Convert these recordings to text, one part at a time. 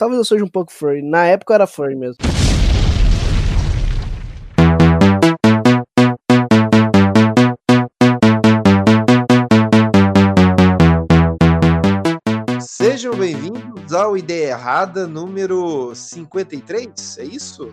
talvez eu seja um pouco furry. Na época eu era furry mesmo. Ao Ideia Errada número 53, é isso?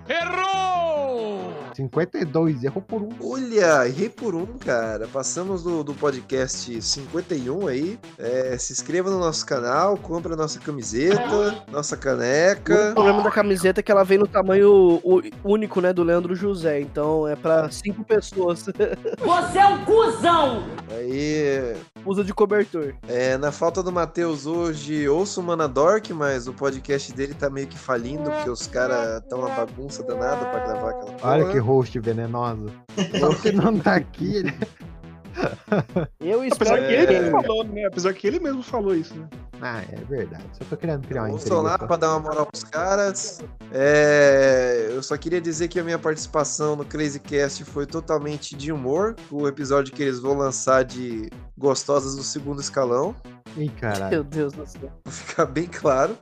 52, errou por um. Olha, errei por um, cara. Passamos do, do podcast 51 aí. É, se inscreva no nosso canal, compre a nossa camiseta, nossa O caneca. problema da camiseta é que ela vem no tamanho único, né, do Leandro José. Então é pra cinco pessoas. Você é um cuzão! Aí, Usa de cobertor. é, na falta do Matheus hoje, ouço o Manadork, mas o podcast dele tá meio que falindo, porque os caras tão uma bagunça danada pra gravar aquela Olha porra. que host venenosa. Só que não tá aqui, ele... Eu Apesar espero que ele É. mesmo falou, né? Apesar que ele mesmo falou isso, né? Ah, é verdade. Só tô querendo criar uma intriga. pra dar uma moral pros caras. É, eu só queria dizer que a minha participação no Crazy Cast foi totalmente de humor. O episódio que eles vão lançar de Gostosas do Segundo Escalão. Ih, caralho. Meu Deus do céu. Pra ficar bem claro.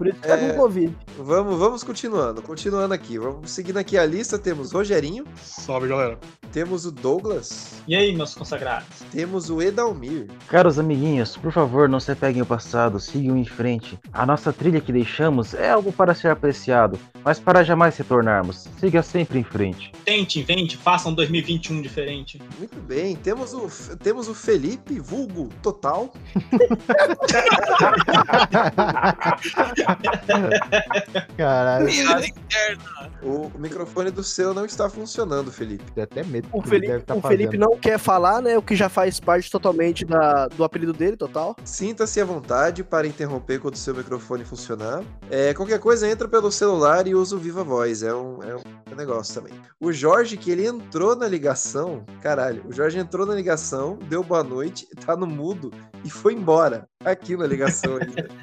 Por isso que tá É. com Covid. Vamos, vamos continuando. Continuando aqui. Vamos seguindo aqui a lista. Temos Rogerinho. Salve, galera. Temos o Douglas. E aí, meus consagrados? Temos o Edalmir. Caros amiguinhos, por favor, não se apeguem ao passado, sigam em frente. A nossa trilha que deixamos é algo para ser apreciado, mas para jamais retornarmos. Siga sempre em frente. Tente, invente, faça um 2021 diferente. Muito bem. Temos o, temos o Felipe, vulgo total. Caralho, Piada interna. O, microfone do seu não está funcionando, Felipe. tem até medo O ele Felipe, deve tá o Felipe não quer falar, né? O que já faz parte totalmente da, do apelido dele, total. Sinta-se à vontade para interromper quando o seu microfone funcionar. É, qualquer coisa, entra pelo celular e usa o Viva Voz. É um, é um negócio também. O Jorge, que ele entrou na ligação. Caralho, o Jorge entrou na ligação, deu boa noite, tá no mudo e foi embora. Aqui na ligação ainda.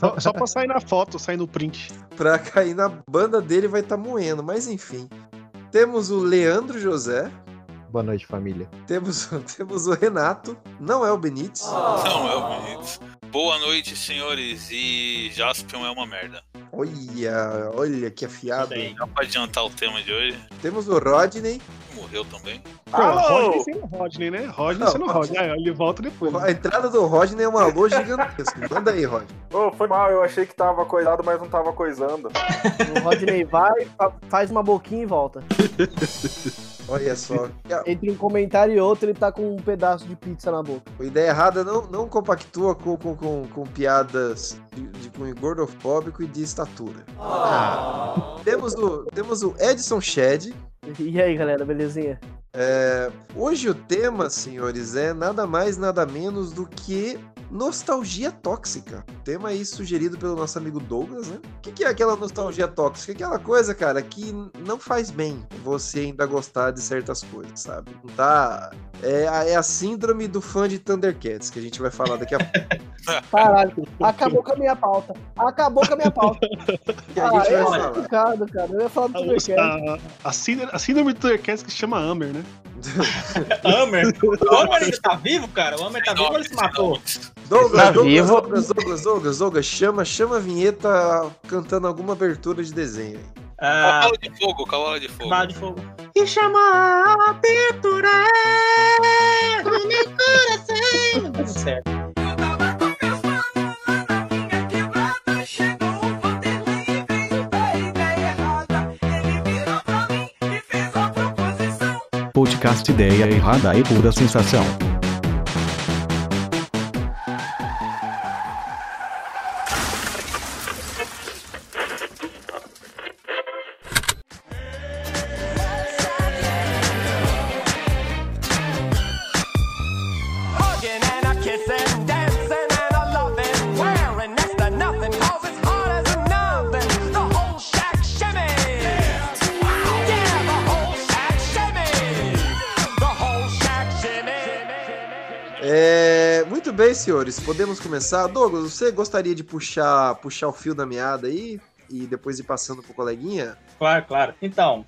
Só, só pra sair na foto, sair no print. pra cair na banda dele vai estar moendo, mas enfim. Temos o Leandro José. Boa noite, família. Temos, temos o Renato. Não é o Benítez. Não é o bonito. Boa noite, senhores. E Jaspion é uma merda. Olha, olha que afiado. Bem. Dá pra adiantar o tema de hoje? Temos o Rodney. Morreu também. Pô, Rodney sendo Rodney, né? Rodney Não, sendo Rodney. Ah, ele volta depois. né? A entrada do Rodney é um alô gigantesco. Manda aí, Rodney. Ô, foi mal, eu achei que tava coisado, mas não tava coisando. O Rodney vai, fa- faz uma boquinha e volta. Olha só. Entre um comentário e outro, ele tá com um pedaço de pizza na boca. A ideia errada não, não compactua com, com, com, com piadas de, de cunho gordofóbico e de estatura. Temos, o, temos o Edson Shed. E aí, galera, belezinha? É, hoje o tema, senhores, é nada mais, nada menos do que nostalgia tóxica. Tema aí sugerido pelo nosso amigo Douglas, né? O que, que é aquela nostalgia tóxica? Aquela coisa, cara, que não faz bem você ainda gostar de certas coisas, sabe? Não tá. É a, é a síndrome do fã de Thundercats, que a gente vai falar daqui a pouco. Caralho, acabou com a minha pauta. Acabou com a minha pauta. Que a gente ah, vai é falar. complicado, cara. Eu ia falar do A, Thundercats. a, a, síndrome, a síndrome do Thundercats que se chama Hammer, né? Hammer? O Hammer ainda tá vivo, cara? O Hammer tá vivo ou ele se matou? Douglas, Tá Douglas, vivo. Douglas, Douglas, Douglas, Douglas, chama, chama a vinheta cantando alguma abertura de desenho. Ah, Cavalo de fogo, cavalo de fogo. bala de fogo. E chama a pintura do meu coração. Tudo certo. Podcast Ideia Errada e Pura Sensação. Senhores, podemos começar. Douglas, você gostaria de puxar, puxar o fio da meada aí e depois ir passando pro coleguinha? Claro, claro. Então,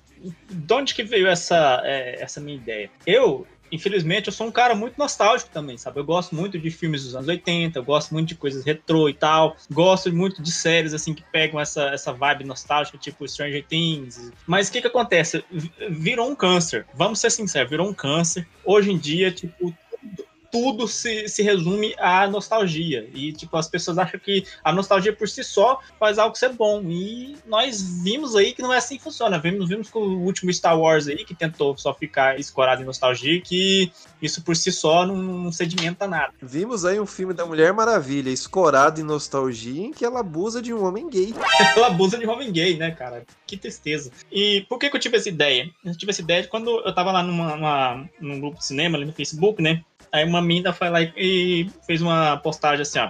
de onde que veio essa, é, essa minha ideia? Eu infelizmente, eu sou um cara muito nostálgico também, sabe? Eu gosto muito de filmes dos anos 80, eu gosto muito de coisas retrô e tal. Gosto muito de séries, assim, que pegam essa, essa vibe nostálgica, tipo Stranger Things. Mas o que que acontece? Virou um câncer. Vamos ser sinceros, virou um câncer. Hoje em dia, tipo, tudo se, se resume à nostalgia. E, tipo, as pessoas acham que a nostalgia por si só faz algo ser bom. E nós vimos aí que não é assim que funciona. Vimos, vimos com o último Star Wars aí, que tentou só ficar escorado em nostalgia, que isso por si só não, não sedimenta nada. Vimos aí um filme da Mulher Maravilha, escorado em nostalgia, em que ela abusa de um homem gay. Ela abusa de homem gay, né, cara? Que tristeza. E por que, que eu tive essa ideia? Eu tive essa ideia de quando eu tava lá numa, numa- num grupo de cinema, ali no Facebook, né? Aí uma mina foi lá e, fez uma postagem assim, ó.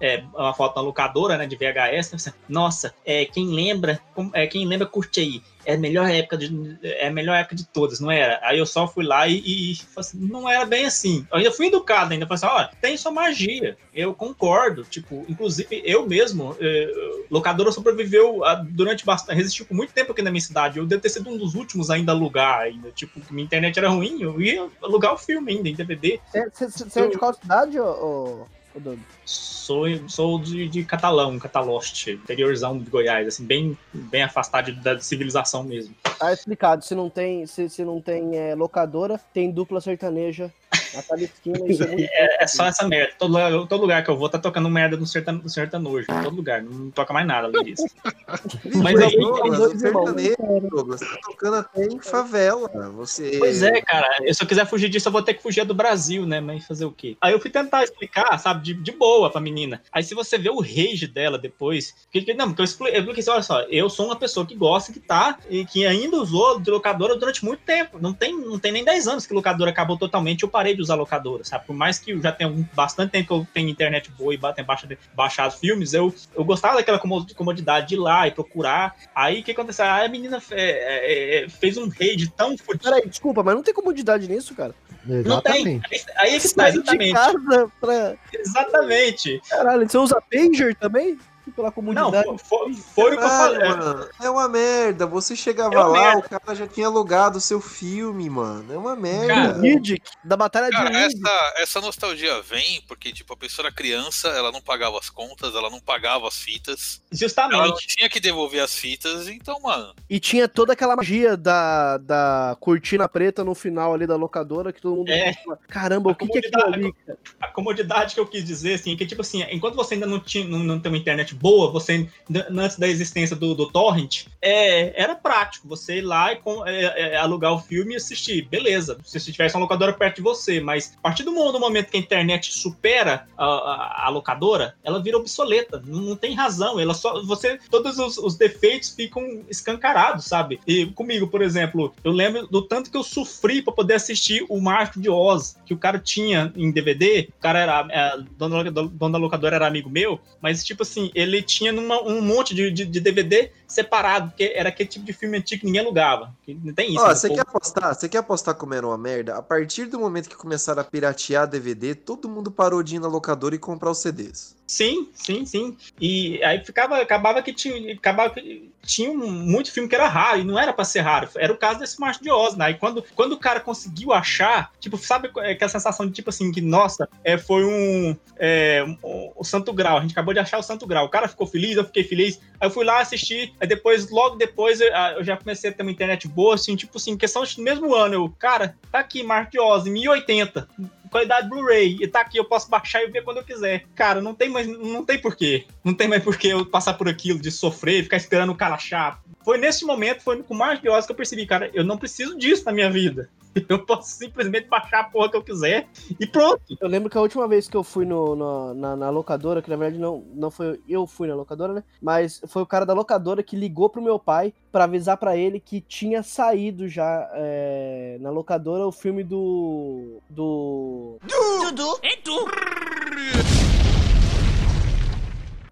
É, uma foto na locadora, né, de VHS. Nossa, é, quem lembra, é, quem lembra, curte aí. É a melhor época de, é a melhor época de todas, não era? Aí eu só fui lá e, e falei assim, não era bem assim. Eu ainda fui educado, ainda falei assim, ó, tem sua magia. Eu concordo, tipo, inclusive eu mesmo, eh, locadora sobreviveu ah, durante bastante, resistiu por muito tempo aqui na minha cidade. Eu devo ter sido um dos últimos ainda a alugar, ainda, tipo, minha internet era ruim, eu ia alugar o filme ainda em DVD. Você é de qual cidade, ô, Doug? Sou, sou de, de Catalão, Cataloste, interiorzão de Goiás, assim, bem, bem afastado da civilização mesmo. Tá explicado, se não tem, se, se não tem é, locadora, tem dupla sertaneja a cada esquina. Isso é muito É, é só essa merda. Todo, lugar- todo lugar que eu vou tá tocando merda no sertan, no sertanojo. Todo lugar. Não toca mais nada além disso. Mas aí- Douglas, o sertanejo, Douglas, tá tocando até em favela. Você... Pois é, cara. Eu, se eu quiser fugir disso, eu vou ter que fugir do Brasil, né? Mas fazer o quê? Aí eu fui tentar explicar, sabe, de, de boa pra menina. Aí se você vê o rage dela depois. Que, que- não, porque eu expliquei, eu expliquei assim, olha só, eu sou uma pessoa que gosta, que tá, e que ainda usou de locadora durante muito tempo. Não tem, não tem nem 10 anos que locadora acabou totalmente, eu parei de usar locadora, sabe? Por mais que eu já tenha bastante tempo que eu tenho internet boa e tenha baixado, baixado filmes, eu, eu gostava daquela como- comodidade de ir lá e procurar. Aí o que aconteceu? Aí a menina é, é, é, fez um rage tão. Peraí, desculpa, mas não tem comodidade nisso, cara. Não tem. Exatamente. Aí, é que tá, exatamente. casa pra... Exatamente. Caralho, você usa pager também? Pela Não, comodidade. fo- fo- foi, o que eu falei. mano, é uma merda. Você chegava É lá, merda. o cara já tinha alugado o seu filme, mano. É uma merda. Cara, Riddick, da batalha de Cara, Riddick. essa, essa nostalgia vem porque, tipo, a pessoa era criança, ela não pagava as contas, ela não pagava as fitas. Ela não Justamente. tinha que devolver as fitas, então, mano. E tinha toda aquela magia da, da cortina preta no final ali da locadora que todo mundo É. fala, caramba, o A que, que é aquilo ali? A comodidade que eu quis dizer, assim, é que, tipo assim, enquanto você ainda não, tinha, não, não tem uma internet boa, você, antes da existência do, do Torrent, é, era prático você ir lá e com- é, é, alugar o filme e assistir. Beleza, se você tivesse uma locadora perto de você, mas a partir do, mo- do momento que a internet supera a, a- a locadora, ela vira obsoleta. Não, não tem razão. Ela só. Você. Todos os, os defeitos ficam escancarados, sabe? E comigo, por exemplo, eu lembro do tanto que eu sofri pra poder assistir o Mágico de Oz, que o cara tinha em DVD. O cara era. É, dono, dono da locadora era amigo meu, mas, tipo assim, ele tinha numa- um monte de, de, de DVD separado, porque era aquele tipo de filme antigo que ninguém alugava. Que Não tem isso. Ó, né? você quer apostar? Você quer apostar como era uma merda? A partir do momento que começaram a piratear DVD, todo mundo parou de ir na locadora e comprar os CDs. Sim, sim, sim. E aí ficava, acabava que tinha, acabava que tinha um- muito filme que era raro, e não era pra ser raro. Era o caso desse Macho de Oz, né? E quando, quando o cara conseguiu achar, tipo, sabe aquela sensação de tipo assim, que, nossa, é, foi um. É, o, o Santo Grau, a gente acabou de achar o Santo Grau. O cara ficou feliz, eu fiquei feliz. Aí eu fui lá assistir, aí depois, logo depois, eu, eu já comecei a ter uma internet boa, assim, tipo assim, questão de mesmo ano. Eu, cara, tá aqui, de Oz, em 1080 qualidade Blu-ray e tá aqui, eu posso baixar e ver quando eu quiser. Cara, não tem mais, não tem porquê. Não tem mais porquê eu passar por aquilo de sofrer, ficar esperando o cara achar. Foi nesse momento, foi com de horas que eu percebi, cara, eu não preciso disso na minha vida. Eu posso simplesmente baixar a porra que eu quiser e pronto. Eu lembro que a última vez que eu fui no, no- na, na locadora, que na verdade não, não foi eu fui na locadora, né? Mas foi o cara da locadora que ligou pro meu pai pra avisar pra ele que tinha saído já é, na locadora o filme do. do. Dudu. É tu.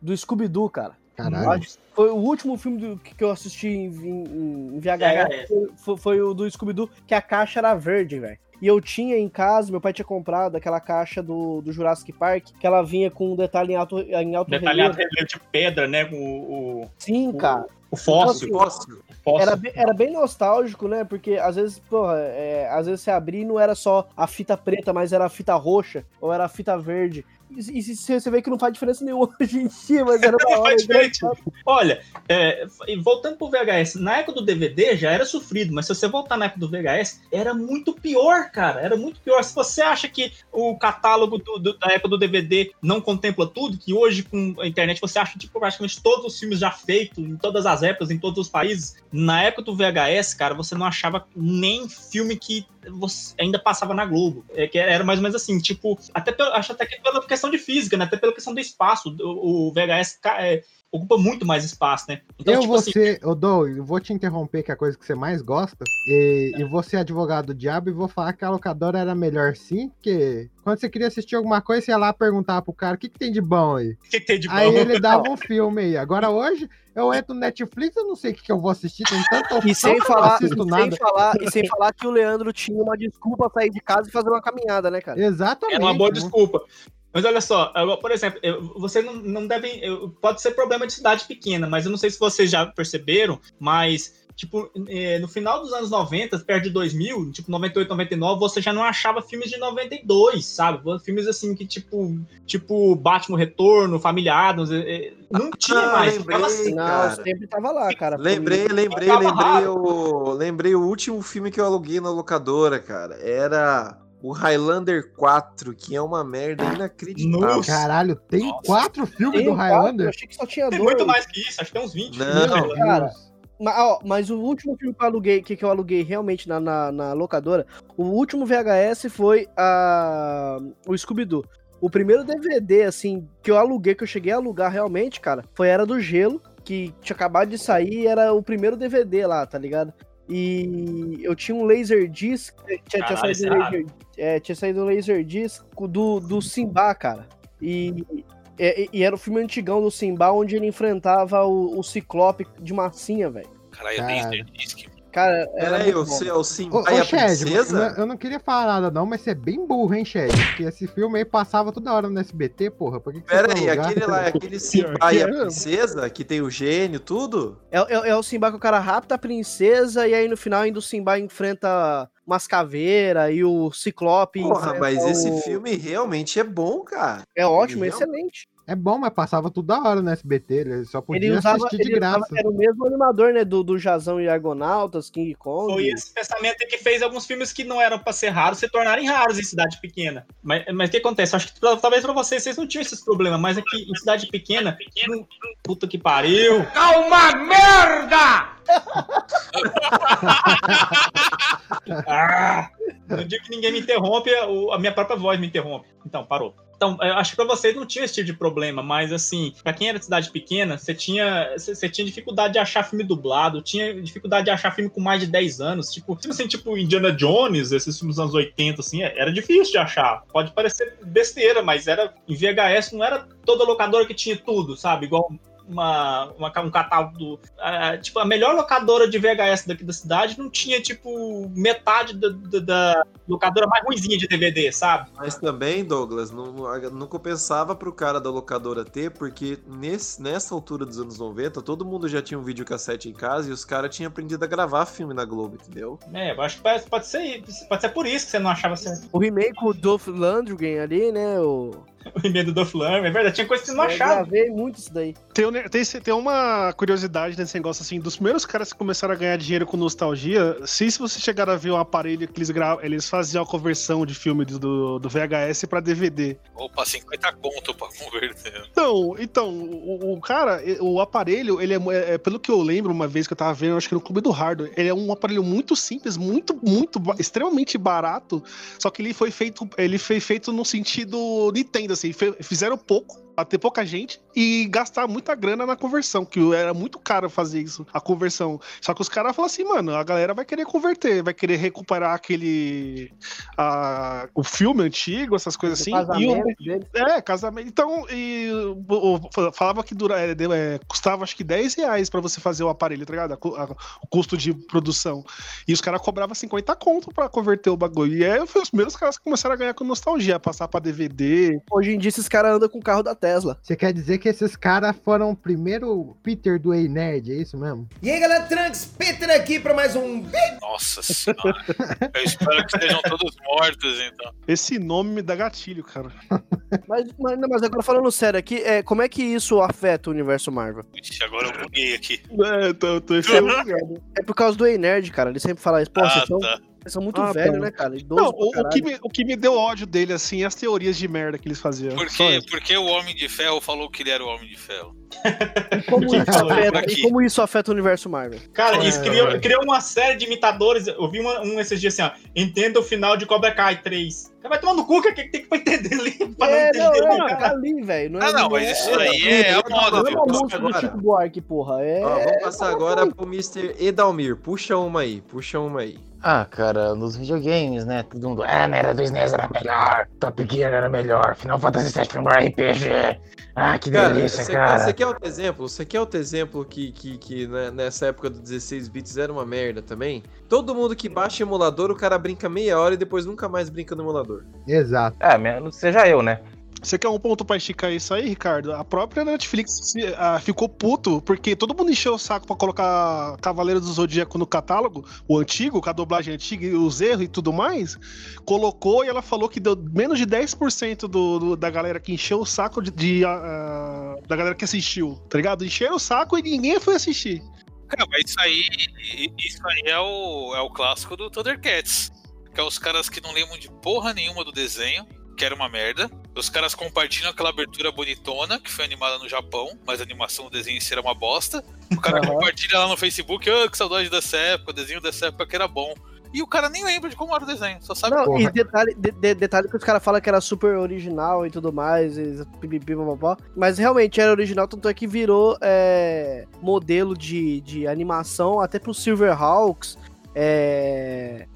do Scooby-Doo, cara. Caralho. Acho que Foi o último filme do- que que eu assisti em, em- em VHS. Foi, foi- foi o do Scooby-Doo, que a caixa era verde, velho. E eu tinha em casa, meu pai tinha comprado aquela caixa do, do Jurassic Park, que ela vinha com um detalhe em alto, em alto Detalhado relevo. relevo de pedra, né? com O, o, Sim, cara. o fóssil. Então, assim, Posso. Era, bem- era bem nostálgico, né? Porque às vezes, porra, é, às vezes você abria e não era só a fita preta, mas era a fita roxa ou era a fita verde. E, se- você vê que não faz diferença nenhuma hoje em dia, mas era uma hora. diferença. Olha, é, e voltando pro VHS, na época do DVD já era sofrido, mas se você voltar na época do VHS, era muito pior, cara. Era muito pior. Se você acha que o catálogo do- do- da época do DVD não contempla tudo, que hoje com a internet você acha tipo, praticamente todos os filmes já feitos, em todas as épocas, em todos os países, na época do VHS, cara, você não achava nem filme que você ainda passava na Globo. É, que era mais ou menos assim, tipo, até pelo- acho até que pela questão de física, né? Até pela questão do espaço. O, o VHS é, ocupa muito mais espaço, né? Então, eu tipo vou assim, ser, Dou, eu vou te interromper, que é a coisa que você mais gosta, e, e vou ser advogado do diabo e vou falar que a locadora era melhor sim, porque quando você queria assistir alguma coisa, você ia lá perguntar pro cara, o que, que tem de bom aí? o que, que tem de bom? Aí ele dava um filme aí. Agora hoje, eu entro no Netflix, eu não sei o que, que eu vou assistir, tem tanta opção E sem, que eu não falar, e, assisto sem nada. falar, e sem falar que o Leandro tinha uma desculpa pra sair de casa e fazer uma caminhada, né, cara? Exatamente. É uma boa desculpa. Mas olha só, agora, por exemplo, eu- você não, não deve. eu- Pode ser problema de cidade pequena, mas eu não sei se vocês já perceberam, mas. Tipo, eh, no final dos anos 90, perto de 2000, tipo 98, 99, você já não achava filmes de 92, sabe? Filmes assim que tipo, tipo Batman Retorno, Família Adams, eh, eh, não tinha Ah, mais. lembrei, assim. Não, sempre tava lá, cara. Lembrei, lembrei, lembrei raro. o, lembrei o último filme que eu aluguei na locadora, cara. Era o Highlander 4, que é uma merda inacreditável. Nossa. Caralho, tem Nossa. quatro filmes Tem do quatro, Eu Highlander? achei que só tinha Tem dois. muito mais que isso, acho que tem uns 20. Não. Meu cara. Mas, ó, mas o último filme que eu aluguei, que, que eu aluguei realmente na, na, na locadora, o último VHS foi a, o Scooby-Doo. O primeiro DVD, assim, que eu aluguei, que eu cheguei a alugar realmente, cara, foi Era do Gelo, que tinha acabado de sair e era o primeiro DVD lá, tá ligado? E eu tinha um Laserdisc, tinha, tinha Caralho, saído esse é um laser, é, tinha saído um Laserdisc do, do Simba, cara. E, e, e era o filme antigão do Simba, onde ele enfrentava o, o Ciclope de massinha, velho. Caralho, Cara. Laserdisc. Cara, era. Se- o Simba Ô, e ô a Shed, princesa? eu não queria falar nada não, mas você é bem burro, hein, Shed? Porque esse filme aí passava toda hora no SBT, porra. Por que, que Pera aí, aquele lá, aquele Simba e a é. princesa, que tem o gênio, tudo? É, é- é o Simba que o cara rapta a princesa e aí no final ainda o Simba enfrenta umas caveiras e o Ciclope. Porra, mas esse o- filme realmente é bom, cara. É ótimo, Ele excelente. É bom, mas passava toda hora no SBT, ele só podia Ele usava, assistir de ele usava- graça. era o mesmo animador, né, do, do Jazão e Argonautas, King Kong. Foi esse pensamento que fez alguns filmes que não eram pra ser raros se tornarem raros em cidade pequena. Mas, mas o que acontece? Acho que tal- talvez pra vocês, vocês não tinham esses problemas, mas aqui em cidade pequena, não- puta que pariu. Ah, no dia que ninguém me interrompe, a minha própria voz me interrompe. Então, parou. Então, eu acho que pra vocês não tinha esse tipo de problema, mas assim, pra quem era de cidade pequena, você tinha, você tinha dificuldade de achar filme dublado, tinha dificuldade de achar filme com mais de 10 anos, tipo, tipo assim, tipo Indiana Jones, esses filmes dos anos 80, assim, era difícil de achar. Pode parecer besteira, mas era em VHS não era toda locadora que tinha tudo, sabe? Igual uma, uma- um catálogo do. ah, tipo, a melhor locadora de VHS daqui da cidade não tinha, tipo, metade da, da- da locadora mais ruimzinha de DVD, sabe? Mas também, Douglas, não, não compensava pro cara da locadora ter, porque nesse, nessa altura dos anos 90, todo mundo já tinha um videocassete em casa e os caras tinham aprendido a gravar filme na Globo, entendeu? É, eu acho que pode, pode ser pode ser por isso que você não achava certo. O remake com o Dolph Lundgren ali, né? O... o e-mail do Dolph Lundgren, é verdade, tinha coisa que você não Eu achava. gravei muito isso daí. Tem, tem, tem uma curiosidade nesse negócio assim, dos primeiros caras que começaram a ganhar dinheiro com nostalgia, se, se você chegar a ver um aparelho que eles gravam, eles faziam a conversão de filme do- do, VHS pra DVD. Opa, 50 conto pra converter. Então, então o, o cara, o aparelho, ele é, é- é, pelo que eu lembro uma vez que eu tava vendo, acho que no Clube do Hardware, ele é um aparelho muito simples, muito, muito, extremamente barato, só que ele foi feito, ele foi feito no sentido Nintendo, assim, fizeram pouco, pra ter pouca gente e gastar muita grana na conversão, que era muito caro fazer isso, a conversão. Só que os caras falam assim, mano, a galera vai querer converter, vai querer recuperar aquele, a- o filme antigo, essas coisas assim, e o, é, casamento. Então, e o- o- falava que dura, é, é, custava acho que 10 reais pra você fazer o aparelho, tá ligado? A a- o custo de produção. E os caras cobravam 50 conto pra converter o bagulho. E aí foi os primeiros caras que começaram a ganhar com nostalgia, passar pra DVD. Hoje em dia esses caras andam com o carro da Tesla. Você quer dizer que esses caras foram o primeiro Peter do Ei Nerd, é isso mesmo? E aí, galera, Trunks, Peter aqui pra mais um Nossa senhora. Eu espero que estejam todos mortos, então. Esse nome me dá gatilho, cara. Mas, mas, não, mas agora falando sério aqui, é, como é que isso afeta o universo Marvel? Ixi, agora eu buguei aqui. É, tô, tô É por causa do Ei Nerd, cara. Ele sempre fala isso. Pô, Ah, vocês são, tá. vocês são muito Ah, velhos, né, cara? Idoso Não, o, o que me, o que me deu ódio dele, assim, é as teorias de merda que eles faziam. Porque, isso. porque o Homem de Ferro falou que ele era o Homem de Ferro. E como, isso afeta, e como isso afeta o universo Marvel? Cara, isso É, criou, é. criou uma série de imitadores. Eu vi uma- um esses dias assim, ó. Entenda o final de Cobra Kai 3. Cara, vai tomar no cu, o que, que tem pra entender ali? Pra É, não não, entender, é, cara. tá ali, velho. Não é, Ah, não, não mas é- isso aí é a moda, Não é viu? uma música do Agora. Chico Buarque, porra. É... Ó, vamos passar agora pro Mr. Edalmir. Puxa uma aí, puxa uma aí. Ah, cara, nos videogames, né? Todo mundo. Ah, na era do SNES era melhor. Top Gear era melhor. Final Fantasy VII foi um RPG. Ah, que Cara, delícia, você cara. você quer outro exemplo? Você quer outro exemplo que, que, que né, nessa época do 16 bits era uma merda também? Todo mundo que baixa emulador, o cara brinca meia hora e depois nunca mais brinca no emulador. Exato. É, menos seja eu, né? Você quer um ponto pra esticar isso aí, Ricardo? A própria Netflix ah, ficou puto, porque todo mundo encheu o saco pra colocar Cavaleiro do Zodíaco no catálogo, o antigo, com a dublagem antiga os erros e tudo mais. Colocou e ela falou que deu menos de 10% do, do- da galera que encheu o saco de, de, ah, da galera que assistiu, tá ligado? Encheram o saco e ninguém foi assistir. Cara, mas isso aí, isso aí é o, é o clássico do Thundercats. Que é os caras que não lembram de porra nenhuma do desenho, que era uma merda. Os caras compartilham aquela abertura bonitona, que foi animada no Japão, mas a animação do desenho era uma bosta. O cara Aham. compartilha lá no Facebook, ah, que saudade dessa época, o desenho dessa época que era bom. E o cara nem lembra de como era o desenho, só sabe Não, e detalhe, de- de- detalhe que os caras falam que era super original e tudo mais, e pipipi, papapá. mas realmente era original, tanto é que virou é, modelo de, de animação até pro Silverhawks, é,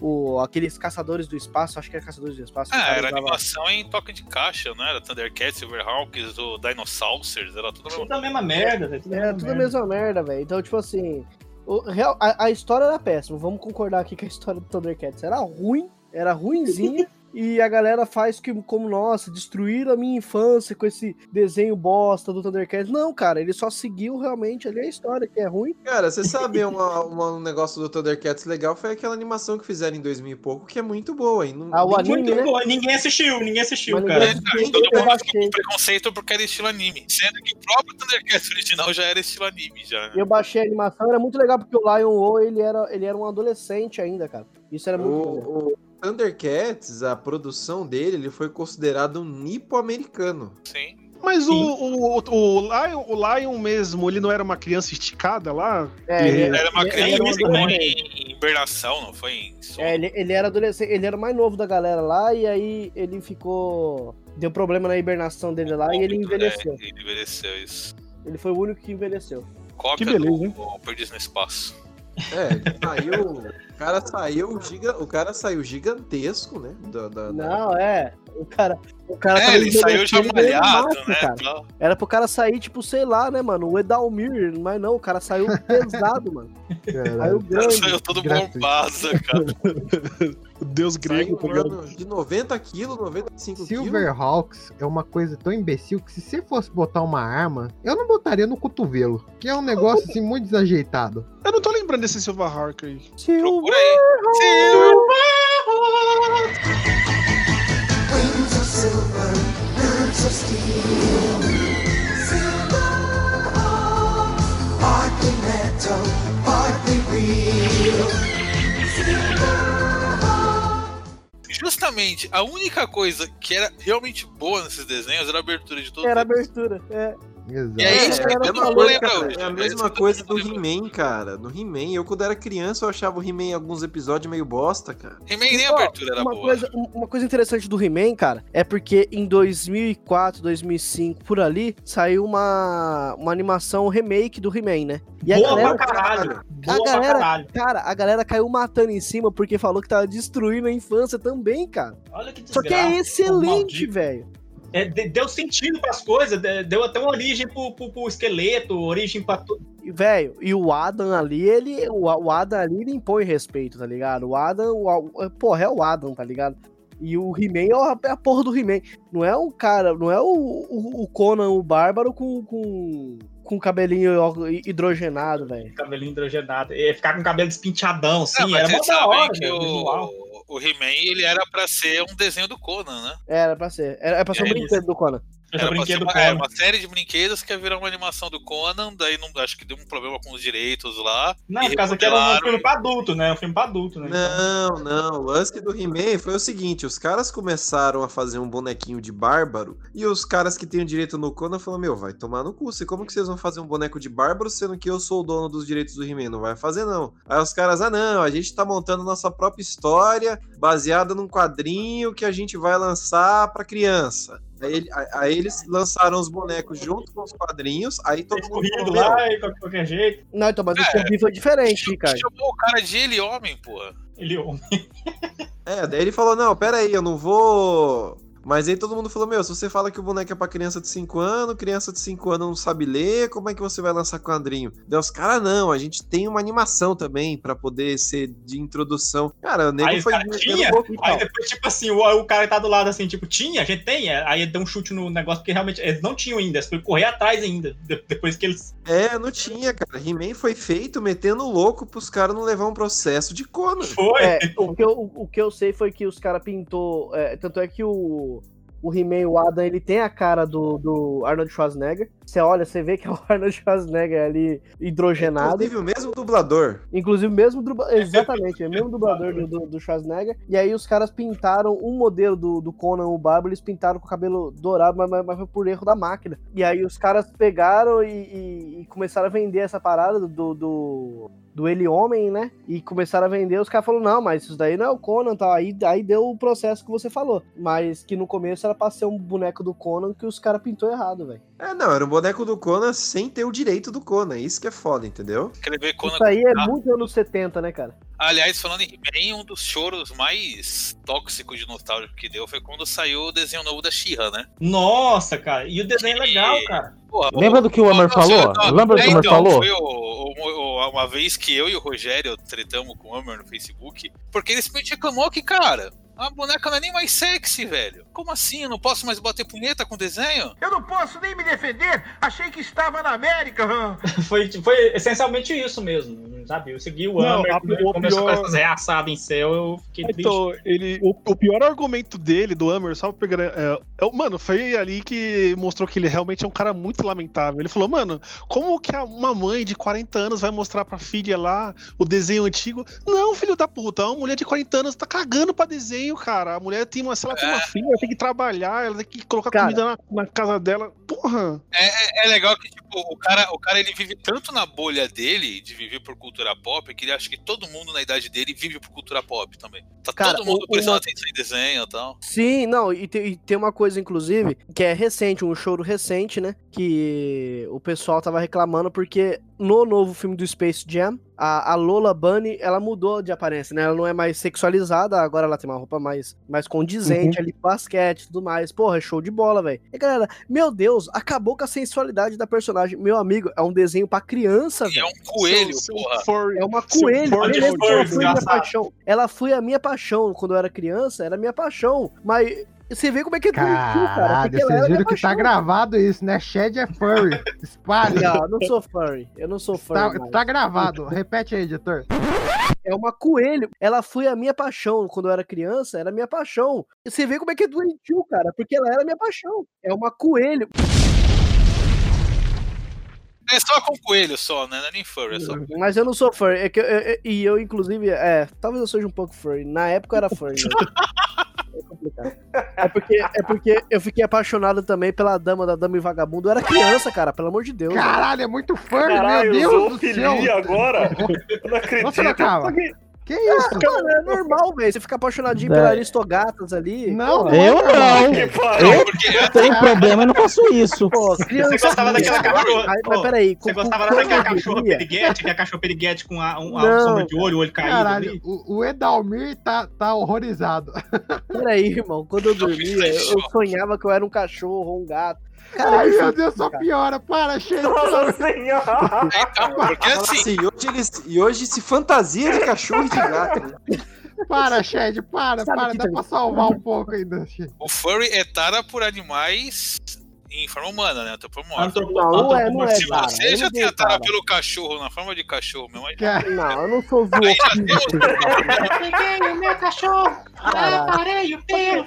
o, aqueles caçadores do espaço, acho que era caçadores do espaço. Ah, era usava- animação em toque de caixa, não era? Thundercats, Silverhawks, o Dinosaurs, era tudo mesmo. Tudo a mesma merda, velho. Tudo a É, mesma tudo a merda. mesma merda, velho. Então, tipo assim, o a, a história era péssima. Vamos concordar aqui que a história do Thundercats era ruim, era ruinzinha. e a galera faz que, como, nossa, destruíram a minha infância com esse desenho bosta do Thundercats. Não, cara, ele só seguiu realmente ali a história, que é ruim. Cara, você sabe uma- uma- um negócio do Thundercats legal? Foi aquela animação que fizeram em 2000 e pouco, que é muito boa. E não, Ah, o ninguém- anime, Muito né? bom. Ninguém assistiu, ninguém assistiu, Mas cara. ninguém- É, cara, Eu todo mundo com preconceito porque era estilo anime. Sendo que o próprio Thundercats original já era estilo anime, já. né? Eu baixei a animação, era muito legal, porque o Lion O, ele era, ele era um adolescente ainda, cara. Isso era muito legal. O, o Thundercats, a produção dele, ele foi considerado um nipo-americano. Sim. Mas o, o, o, Lion, o Lion mesmo, ele não era uma criança esticada lá? É, ele, Era uma criança ele era em hibernação, não foi em. É, ele, ele era adolescente, ele era o mais novo da galera lá, e aí ele ficou. Deu problema na hibernação dele lá e ele envelheceu. É, ele envelheceu, isso. Ele foi o único que envelheceu. Cópia Que beleza, hein? do Perdidos no Espaço. É, saiu. O cara saiu, giga, o cara saiu gigantesco, né? Da, da- da- Não, é. O cara. O cara É, tava ele saiu já e ganhando malhado, massa, né? cara. Era pro cara sair, tipo, sei lá, né, mano? O Edalmir, mas não, o cara saiu pesado, mano. Saiu grande. Saiu todo bombado, cara. O Deus grego Saiu, mano, de 90 quilos, 95 quilos. Silverhawks é uma coisa tão imbecil que se você fosse botar uma arma, eu não botaria no cotovelo. Que é um negócio assim muito desajeitado. Eu não tô lembrando desse Silverhawk aí. Procura aí. Wings Justamente, a única coisa que era realmente boa nesses desenhos era a abertura de todo Era o abertura, é. Exato. E é isso que É a mesma coisa, cara, é a É mesma coisa do. He-Man, cara. No He-Man, eu quando era criança eu achava o He-Man em alguns episódios meio bosta, cara. He-Man nem a Ó, abertura era uma boa. Coisa, um- uma coisa interessante do He-Man, cara, é porque em 2004, 2005, por ali, saiu uma, uma animação remake do He-Man, né? E a Boa galera, pra caralho. Boa a galera, pra caralho. cara, a galera caiu matando em cima porque falou que tava destruindo a infância também, cara. Olha que Só que é desgraça, excelente, velho. É, de- deu sentido pras coisas, de- deu até uma origem pro, pro, pro esqueleto, origem pra tudo. Velho, e o Adam ali, ele. O, o Adam ali ele impõe respeito, tá ligado? O Adam, o, o- porra, é o Adam, tá ligado? E o He-Man é a- é a porra do He-Man. Não é um cara, não é o, o, o Conan, o Bárbaro, com, com, com cabelinho hidrogenado, velho. Cabelinho hidrogenado. E ficar com o cabelo despinteadão, assim, Não, mas era da hora, que velho, visual. o, o He-Man ele era pra ser um desenho do Conan, né? Era pra ser. Era, era pra ser um É brinquedo do Conan. É Era brinquedo uma, é, uma série de brinquedos que ia virar uma animação do Conan, daí não, acho que deu um problema com os direitos lá. Não, e por causa que era um filme pra adulto, né? Um filme pra adulto, né? Não, não. O lance do He-Man foi o seguinte: os caras começaram a fazer um bonequinho de bárbaro e os caras que têm o direito no Conan falaram: Meu, vai tomar no cu. Você, como que vocês vão fazer um boneco de bárbaro sendo que eu sou o dono dos direitos do He-Man? Não vai fazer, não. Aí os caras: Ah, não, a gente tá montando nossa própria história baseada num quadrinho que a gente vai lançar pra criança. Aí, ele- aí- eles lançaram os bonecos junto com os quadrinhos, aí todo mundo "Meu, lá e qualquer, jeito. Não, então, mas É. o Kirby foi diferente, Ricardo. Chamou o cara de ele homem, pô. Ele homem. É, daí ele falou: não, pera aí, eu não vou. Mas aí todo mundo falou: meu, se você fala que o boneco é pra criança de 5 anos, criança de 5 anos não sabe ler, como é que você vai lançar quadrinho? Daí os caras, não, a gente tem uma animação também pra poder ser de introdução. Cara, o nego Aí, foi. cara, metendo tinha, louco e aí depois, tipo assim, o, o cara tá do lado assim, tipo, tinha, a gente tem, é, aí deu um chute no negócio, porque realmente eles não tinham ainda, eles foram correr atrás ainda, de- depois que eles. É, não tinha, cara. He-Man foi feito metendo louco pros caras não levar um processo de Conan. Foi! É, o, que eu, o que eu sei foi que os caras pintou. é, tanto é que o, o He-Man, o Adam, ele tem a cara do, do Arnold Schwarzenegger. Você olha, você vê que é o Arnold Schwarzenegger ali hidrogenado. Inclusive o mesmo dublador. Inclusive, mesmo dubla- exatamente, é o mesmo dublador do, do, do Schwarzenegger. E aí os caras pintaram um modelo do, do Conan, o Bárbaro, eles pintaram com o cabelo dourado, mas, mas- mas foi por erro da máquina. E aí os caras pegaram e, e- e começaram a vender essa parada do, do, do Ele Homem, né? E começaram a vender, os caras falaram, não, mas isso daí não é o Conan, tá? Aí, aí deu o processo que você falou. Mas que no começo era pra ser um boneco do Conan que os caras pintou errado, velho. É, não, era um boneco do Conan sem ter o direito do Conan. Isso que é foda, entendeu? Escrever Conan. Isso aí é Ah, muito anos 70, né, cara? Aliás, falando em He-Man, um dos choros mais tóxicos de nostálgico que deu foi quando saiu o desenho novo da She-Ra, né? Nossa, cara, e o desenho é legal, cara. Porra, Lembra do que o Hammer Não, falou? Lembra do é, que o Hammer então, falou? Foi o- o- o- uma vez que eu e o Rogério tretamos com o Hammer no Facebook, porque ele simplesmente reclamou que, cara, a boneca não é nem mais sexy, velho. Como assim? Eu não posso mais bater punheta com desenho? Eu não posso nem me defender. Achei que estava na América. Foi, foi essencialmente isso mesmo, sabe? Eu segui o Não, Hammer, a- quando ele o começou pior- com essas reaçadas em céu, eu fiquei triste. Então, ele, o, o pior argumento dele, do Hammer, só pra pegar. É, é, mano, foi ali que mostrou que ele realmente é um cara muito lamentável. Ele falou, mano, como que a- uma mãe de 40 anos vai mostrar pra filha lá o desenho antigo? Não, filho da puta, uma mulher de 40 anos tá cagando pra desenho, cara. A mulher tem uma, se ela tem uma filha, ela tem que trabalhar, ela tem que colocar Cara. comida na, na casa dela. Porra! É, é legal que, tipo, o cara, o cara ele vive tanto na bolha dele, de viver por cultura pop, que ele acha que todo mundo na idade dele vive por cultura pop também. Tá Cara, todo mundo prestando uma- atenção em desenho e tal. Sim, não, e tem, e tem uma coisa, inclusive, que é recente, um choro recente, né? Que o pessoal tava reclamando porque no novo filme do Space Jam, a, a Lola Bunny, ela mudou de aparência, né? Ela não é mais sexualizada, agora ela tem uma roupa mais, mais condizente ali, basquete e tudo mais. Porra, é show de bola, velho. E galera, meu Deus, acabou com a sensualidade da personagem. Meu amigo, é um desenho pra criança, é velho. um coelho, Seu- seu porra. É uma coelho. furry ela audiência. foi minha desgraçado. paixão. Ela foi a minha paixão quando eu era criança, era a minha paixão. Mas você vê como é que é doentio, cara. Caralho, Porque ela vocês viram que tá gravado isso, né? Shed é furry. Espalhe. Não, eu não sou furry. Eu não sou furry. Tá, tá gravado. Repete aí, editor. É uma coelho. Ela foi a minha paixão quando eu era criança, era a minha paixão. E você vê como é que é doentio, cara. Porque ela era a minha paixão. É uma coelho. É só com coelho só, né? Não é nem furry, é só coelho. Mas eu não sou furry. É que eu- eu- e eu, inclusive, é. Talvez eu seja um pouco furry. Na época eu era furry. né? É complicado. É porque, é porque eu fiquei apaixonado também pela dama da dama e vagabundo. Eu era criança, cara, pelo amor de Deus. Caralho, é muito furry, Caralho, meu Deus do céu. zoofilia agora? Eu não acredito. Nossa, não acaba. Que isso? Mano, é normal, velho. Você fica apaixonadinho É. pela Aristogatas ali. Não, Pô, não é Eu não. Eu Porque eu tenho problema, eu não faço isso. Pô, criança. Você gostava daquela cachorra? Aí, mas peraí. Você com- gostava com- daquela cachorra periguete, que é a cachorra periguete com a, um, a sombra de olho, o olho caído Caralho, ali? o, o Edalmir tá, tá horrorizado. Peraí, irmão. Quando eu dormia, eu sonhava que eu era um cachorro ou um gato. Cara, Ai, meu Deus, só piora. Para, chega. Nossa senhora. É, então, porque assim, Nossa, e hoje, eles, e hoje se fantasia de cachorro e de gato. né? Para, Shed, para, Sabe para, dá também- pra salvar um pouco ainda. Shed. O furry é tara por animais em forma humana, né? Antropomórfica. Antropo- Não, não é, não é, Se você Eu já tem a tara cara. pelo cachorro, na forma de cachorro mesmo, aí Cara, Não, eu não sou já zoofílico. tem Peguei o meu cachorro, parei o pelo.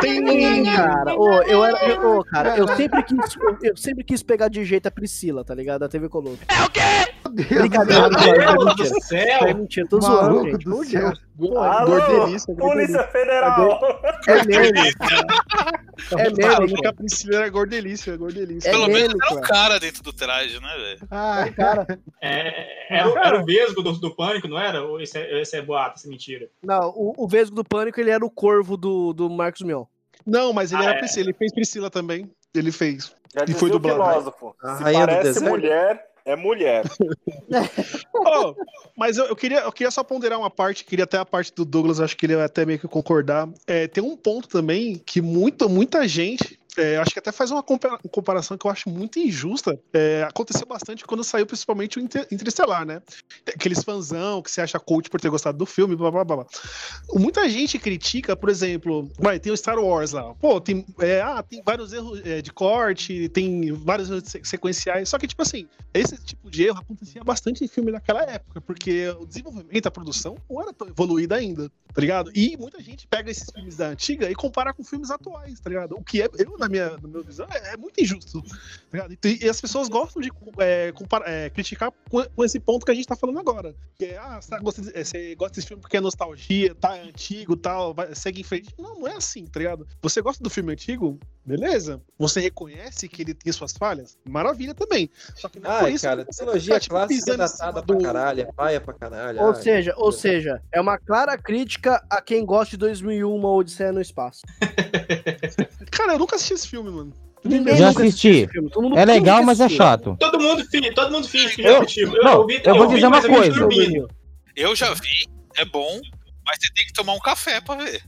Sim, cara. Ô, eu era. Eu, ô, cara, eu sempre quis. Eu, eu sempre quis pegar de jeito a Priscila, tá ligado? Da TV Colosso. meu Deus. Brincadeira, Meu cara, é Deus mentira. do É céu! mentira, tô zoando, gente. do céu. Deus. Pô, Alô, Gordelícia, Polícia Federal! É meme. É Falou meme, que a. Priscila era gordelícia, é gordelícia. É Pelo menos era um cara. dentro do traje, né, velho? Ah, Cara, É, era, o- era o vesgo do, do pânico, não era? Ou esse é, esse é boato, essa é mentira? não, o, o Vesgo do Pânico, ele era o corvo do, do Marcos Mion. Não, mas ele Ah, era é. Priscila, ele fez Priscila também. Ele fez. Já E foi o dublado. filósofo. A Se parece mulher, é mulher. Oh, mas eu, eu queria, eu queria só ponderar uma parte, queria até a parte do Douglas, acho que ele vai até meio que concordar. É, tem um ponto também que muito, muita gente. É, acho que até faz uma compara- comparação que eu acho muito injusta. É, aconteceu bastante quando saiu principalmente o Inter- Interestelar, né? Aqueles fãzão que você acha coach por ter gostado do filme, blá blá blá. Muita gente critica, por exemplo, vai, tem o Star Wars lá. Pô, tem, é, ah, tem vários erros é, de corte, tem vários erros se- sequenciais. Só que, tipo assim, esse tipo de erro acontecia bastante em filme naquela época, porque o desenvolvimento, a produção não era tão evoluída ainda, tá ligado? E muita gente pega esses filmes da antiga e compara com filmes atuais, tá ligado? O que é, eu, na minha, na minha visão, é, é muito injusto, tá? E, e as pessoas gostam de é, compara- é, criticar com, com esse ponto que a gente tá falando agora. Que é, ah, você gosta, de- é, você gosta desse filme porque é nostalgia, tá, é antigo tal, vai, segue em frente. Não, não é assim, tá ligado? Você gosta do filme antigo? Beleza. Você reconhece que ele tem suas falhas? Maravilha também. Só que não é Ai, isso cara, trilogia fica, tipo, clássica datada do- pra caralho, é paia pra caralho. Ou ai. seja, ou seja, é uma clara crítica a quem gosta de 2001, uma Odisseia no Espaço. Cara, eu nunca assisti esse filme, mano. Ninguém Já assisti. É legal, mas é chato. Todo mundo finge, todo mundo finge que já Eu- assistiu. Eu, não, ouvi, eu vou dizer uma eu vi coisa. Eu já vi, é bom, mas você tem que tomar um café pra ver.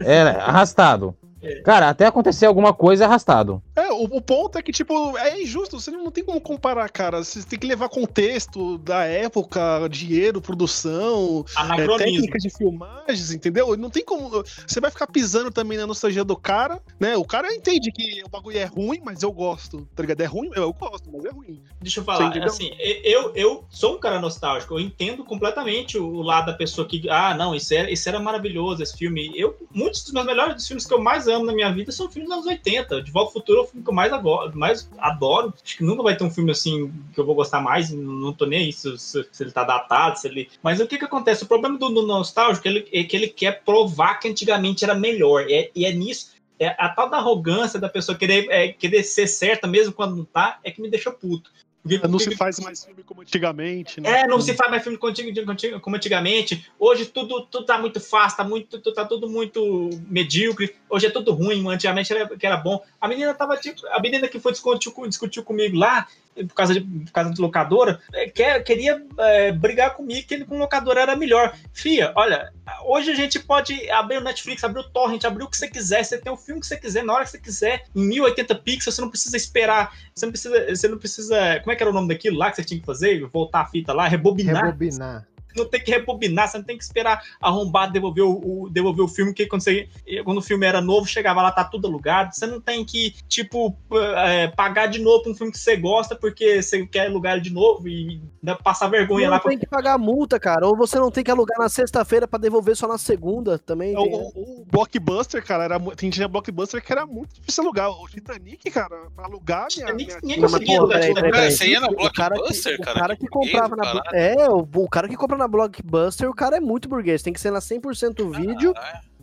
É, arrastado. Cara, até acontecer alguma coisa é arrastado. É, o, o ponto é que, tipo, é injusto. Você não tem como comparar, cara. Você tem que levar contexto da época, dinheiro, produção, é, técnica de filmagens, entendeu? Não tem como. Você vai ficar pisando também na nostalgia do cara, né? O cara entende que o bagulho é ruim, mas eu gosto, tá ligado? É ruim, eu gosto, mas é ruim. Deixa eu falar, assim, eu, eu sou um cara nostálgico, eu entendo completamente o lado da pessoa que, ah, não, isso era, isso era maravilhoso, esse filme. Eu, muitos dos meus melhores filmes que eu mais amo na minha vida são filmes dos anos 80. De Volta ao Futuro é o filme que eu mais, agora, mais adoro. Acho que nunca vai ter um filme assim que eu vou gostar mais, não tô nem aí se, se- se ele tá datado, se ele. Mas o que que acontece? O problema do, do nostálgico é, ele- é que ele quer provar que antigamente era melhor. É- e é nisso. É a tal da arrogância da pessoa querer, é, querer ser certa mesmo quando não tá, é que me deixa puto. Porque- Não se faz mais filme como antigamente, né? é, não se faz mais filme como antigamente. Hoje tudo, tudo tá muito fácil, tá, muito, tudo- tá tudo muito medíocre. Hoje é tudo ruim, antigamente era, que era bom. A menina tava tipo, a menina que foi discutir, discutiu comigo lá, por causa de, por causa de locadora, é, quer, queria é, brigar comigo que ele com locadora era melhor. Fia, olha, hoje a gente pode abrir o Netflix, abrir o Torrent, abrir o que você quiser, você tem o filme que você quiser, na hora que você quiser, em 1080 pixels, você não precisa esperar, você não precisa, você não precisa, como é que era o nome daquilo lá que você tinha que fazer? Voltar a fita lá, rebobinar Rebobinar. Não tem que rebobinar, você não tem que esperar arrombar devolver o, o- devolver o filme, que quando, você, quando o filme era novo, chegava lá, tá tudo alugado. Você não tem que, tipo, é, pagar de novo pra um filme que você gosta, porque você quer alugar de novo e passar vergonha Não lá. tem que pagar multa, cara. Ou você não tem que alugar na sexta-feira pra devolver só na segunda também. É, O, tem- o- o Blockbuster, cara, era, tem tinha Blockbuster que era muito difícil alugar. O Titanic, cara, pra alugar minha. minha... ninguém peraí, peraí. Você ia na O cara que- Blockbuster, o cara? cara que comprava na. É, o, o cara que compra na Blockbuster, o cara é muito burguês. Tem que ser na 100% vídeo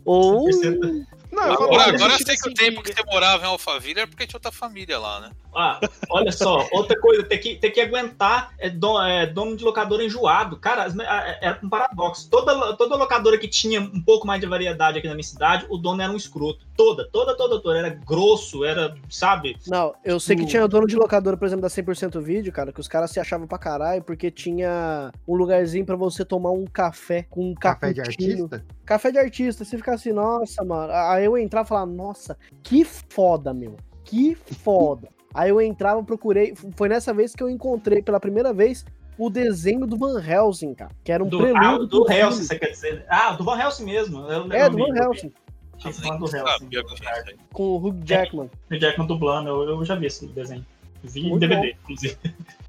ou. Não, eu Agora, agora eu sei que o tempo que você morava em Alphaville era porque tinha outra família lá, né? Ah, olha só, outra coisa, tem que, tem que aguentar é, do- é, dono de locadora enjoado. Cara, a- era um paradoxo. Toda, toda locadora que tinha um pouco mais de variedade aqui na minha cidade, o dono era um escroto. Toda, toda, toda, toda. Era grosso, era, sabe? Não, eu sei que O- tinha dono de locadora, por exemplo, da 100% vídeo, cara, que os caras se achavam pra caralho porque tinha um lugarzinho pra você tomar um café com um Café de artista? Café de artista, você fica assim, nossa, mano. Aí eu entrava e falava, nossa, que foda, meu. Que foda. Aí eu entrava, procurei. Foi nessa vez que eu encontrei pela primeira vez o desenho do Van Helsing, cara. Que era um Do, prelúdio ah, do pro Helsing, filme. você quer dizer? Ah, do Van Helsing mesmo. Eu É, do Van Helsing. Tinha do Helsing. Com o Hugh Jackman. O Jackman dublando, eu, eu já vi esse desenho. Vi em Muito DVD, inclusive.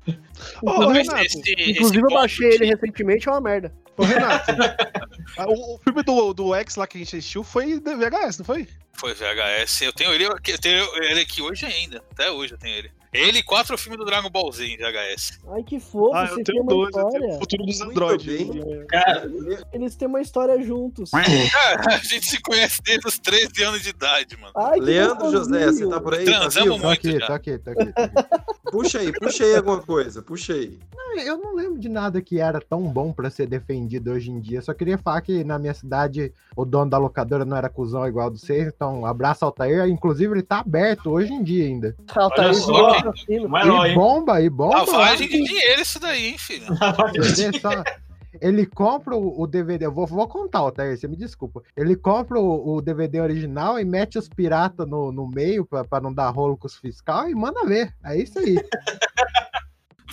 Inclusive, Ô, Renato, inclusive eu baixei ele recentemente, é uma merda. Ô, Renato, o, o filme do, do X lá que a gente assistiu foi de VHS, não foi? Foi VHS. Eu tenho ele, eu tenho ele aqui hoje ainda. Até hoje eu tenho ele. Ele e quatro filmes do Dragon Ball Z em VHS. Ai, que fofo, Ah, eu tenho dois, eu tenho história. o futuro dos androides. bem. Cara, Eles têm uma história juntos. Cara, a gente se conhece desde os 13 anos de idade, mano. Ai, Leandro José, você tá por aí? Tá Transamos? Tô muito aqui, já. tô aqui, tô aqui. Tô aqui. Puxa aí, puxa aí alguma coisa, puxa aí. Ah, Eu não lembro de nada que era tão bom pra ser defendido hoje em dia. Só queria falar que na minha cidade o dono da locadora não era cuzão igual do vocês. Então, abraço Altair. Inclusive, ele tá aberto hoje em dia ainda. Altair Olha de só. Um herói, E bomba, e bomba. Lavagem de dinheiro isso daí, hein, filho. Ele compra o, DVD, eu vou, vou contar, Altair, você me desculpa. Ele compra o, o DVD original e mete os piratas no, no meio pra, pra não dar rolo com os fiscal e manda ver. É isso aí.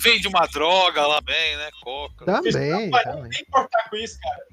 Vende uma droga lá bem, né? Coca. Também. Mas também. não tem que importar com isso, cara.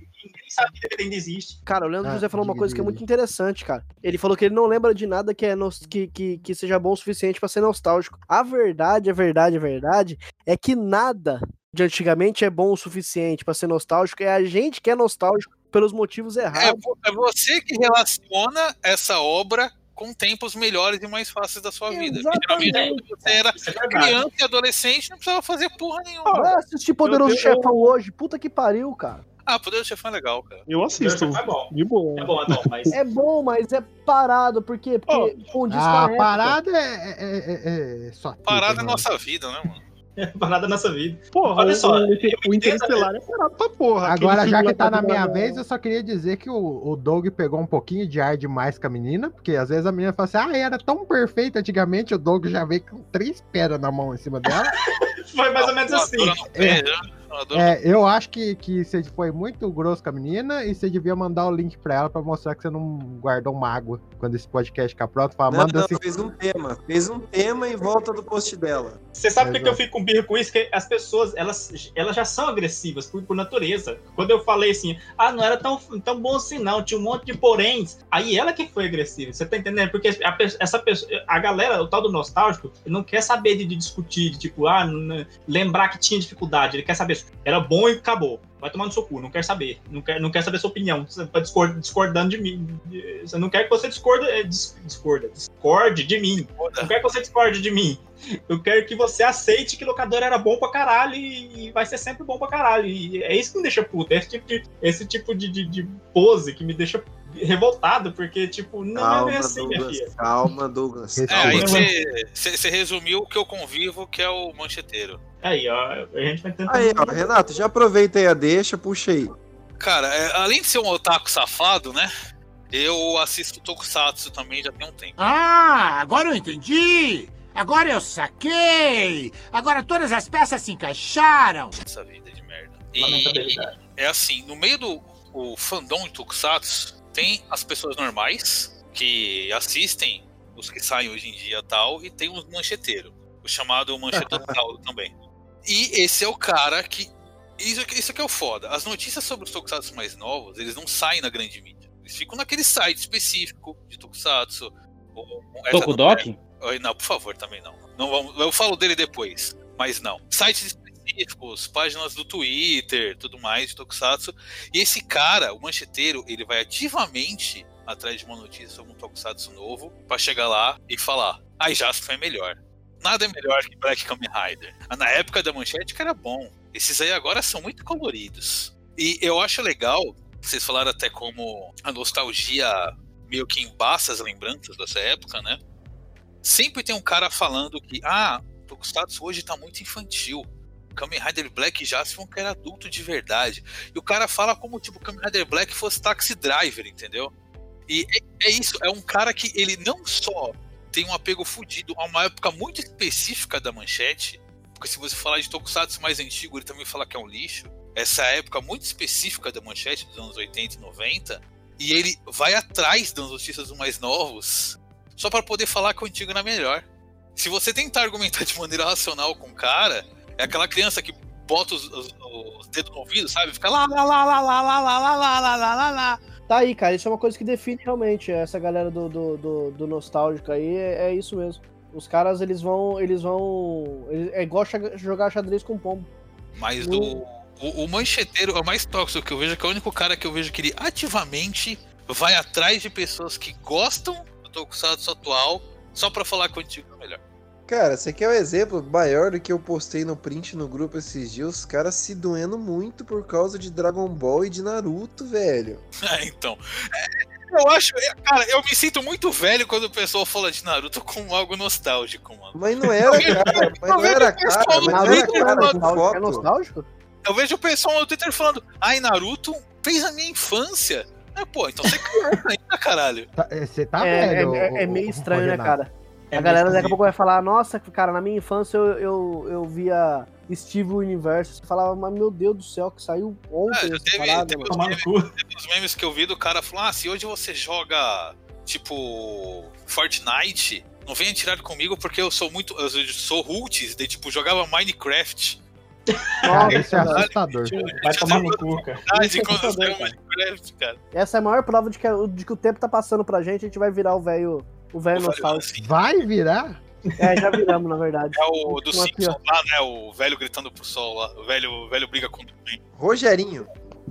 Ninguém sabe que DVD ainda existe. Cara, o Leandro Ah, José falou uma coisa que é muito interessante, cara. Ele falou que ele não lembra de nada que, é nos- que, que, que seja bom o suficiente pra ser nostálgico. A verdade, a verdade, a verdade é que nada de antigamente é bom o suficiente pra ser nostálgico. É a gente que é nostálgico pelos motivos É, errados. vo- é você que relaciona essa obra com tempos melhores e mais fáceis da sua vida. Geralmente, quando você era é criança e adolescente, não precisava fazer porra nenhuma. Vai assistir Poderoso Chefão hoje. Puta que pariu, cara. Ah, Poder do Chefão é legal, cara. Eu assisto. É bom. De boa. É bom, é bom, mas. É bom, mas é parado. Por quê? Porque condiz com a Ah, época. parada é, é, é, é só. Parada é mano. nossa vida, né, mano? Parada nessa vida. Porra, Olha só, o, o, Interestelar é parado pra porra. Agora, já que tá na minha do- vez, eu só queria dizer que o, o Doug pegou um pouquinho de ar demais com a menina, porque às vezes a menina fala assim, ah, era tão perfeito antigamente, o Doug já veio com três pedras na mão em cima dela. Foi mais ou menos assim. Voadora É, eu acho que, que você foi muito grosso com a menina e você devia mandar o link pra ela pra mostrar que você não guardou mágoa quando esse podcast ficar pronto. Fala, Não, manda não, assim. fez um tema. Fez um tema em volta do post dela. Você sabe por que, eu fico com birra com isso? Que as pessoas, elas, elas já são agressivas por, por natureza. Quando eu falei assim, ah, não era tão, tão bom assim não, tinha um monte de poréns. Aí ela que foi agressiva, você tá entendendo? Porque a, essa pessoa, a galera, o tal do nostálgico, não quer saber de, de discutir, de tipo, ah, n- lembrar que tinha dificuldade. Ele quer saber, era bom e acabou. Vai tomar no seu cu, não quer saber. Não quer, não quer saber sua opinião. Você tá discord, discordando de mim. Você não quer que você discorda, é, dis- discorda, discorde de mim. Não quero que você discorde de mim. Eu quero que você aceite que locador era bom pra caralho e vai ser sempre bom pra caralho. E é isso que me deixa puto. É esse tipo de, esse tipo de, de, de pose que me deixa revoltado, porque, tipo, não é Calma, bem assim, minha Douglas. filha. Calma, Douglas. É, Calma. aí você- você você resumiu o que eu convivo, que é o mancheteiro. Aí, ó, a gente vai tentar. Aí, ó, Renato, já aproveita aí a deixa, puxa aí. Cara, é, além de ser um otaku safado, né? Eu assisto Tokusatsu também já tem um tempo. Ah, agora eu entendi! Agora eu saquei! Agora todas as peças se encaixaram! Essa vida de merda. E é assim, no meio do o fandom de Tokusatsu, tem as pessoas normais que assistem os que saem hoje em dia e tal, e tem os mancheteiros, o chamado manchetossauro também. E esse é o cara que. Isso, aqui- isso aqui é o foda. As notícias sobre os Tokusatsu mais novos, eles não saem na grande mídia. Eles ficam naquele site específico de Tokusatsu. ou- Tokudok? não é- Não, por favor, também não. não vamos, eu falo dele depois, mas não. Sites específicos, páginas do Twitter, tudo mais de Tokusatsu. E esse cara, o mancheteiro, ele vai ativamente atrás de uma notícia sobre um Tokusatsu novo pra chegar lá e falar: "Ai, Jasper é melhor". Nada é melhor que Black Kamen Rider. Na época da manchete que era bom. Esses aí agora são muito coloridos. E eu acho legal, vocês falaram até como a nostalgia meio que embaça as lembranças dessa época, né? Sempre tem um cara falando que, ah, Tokusatsu hoje tá muito infantil. Kamen Rider Black e Jaspion que era adulto de verdade. E o cara fala como tipo Kamen Rider Black fosse Taxi Driver, entendeu? E é, é isso, é um cara que ele não só tem um apego fudido a uma época muito específica da manchete, porque se você falar de Tokusatsu mais antigo, ele também fala que é um lixo. Essa época muito específica da manchete dos anos 80 e 90, e ele vai atrás das notícias mais novos só para poder falar que o antigo era melhor. Se você tentar argumentar de maneira racional com o cara, é aquela criança que bota os, os- os dedos no ouvido, sabe? Fica lá, lá, lá, lá, lá, lá, lá, lá, lá, lá, lá, lá. Tá aí, cara. Isso é uma coisa que define realmente essa galera do, do, do, do nostálgico aí. É, é isso mesmo. Os caras, eles vão. Eles vão. eles- é igual jogar xadrez com pombo. Mas do, o, o mancheteiro é o mais tóxico que eu vejo, que é o único cara que eu vejo que ele ativamente vai atrás de pessoas que gostam do Tokusatsu atual só pra falar que o antigo é melhor. Cara, você quer um exemplo maior do que eu postei no print no grupo esses dias? Os caras se doendo muito por causa de Dragon Ball e de Naruto, velho. É, então. É, eu acho. é, Cara, eu me sinto muito velho quando o pessoal fala de Naruto como algo nostálgico, mano. Mas não era, cara. Mas não era, cara. Mas não era, cara, de foto. É nostálgico? Eu vejo o pessoal no Twitter falando, ai, Naruto fez a minha infância. É, pô, então você é criança ainda, caralho. Tá- é, Você tá é, velho. é- é ô- meio estranho, né, cara? É a galera daqui a pouco vai falar, nossa, cara, na minha infância eu, eu, eu via Steve Universo. Você falava, mas meu Deus do céu, que saiu ontem É, teve, parada, teve, os memes, teve os memes que eu vi do cara falando, ah, se hoje você joga, tipo, Fortnite, não venha tirar comigo porque eu sou muito, eu sou roots, de tipo, jogava Minecraft. Isso é Nossa, assustador. Vai tomar no cu, cara. Minecraft, cara. Essa é a maior prova de que, de que o tempo tá passando pra gente, a gente vai virar o velho o velho nostálgico. Vai virar? É, já viramos, na verdade. É o do aqui, Simpsons lá, né? O velho gritando pro sol lá. O velho, o velho briga com o bem. Rogerinho.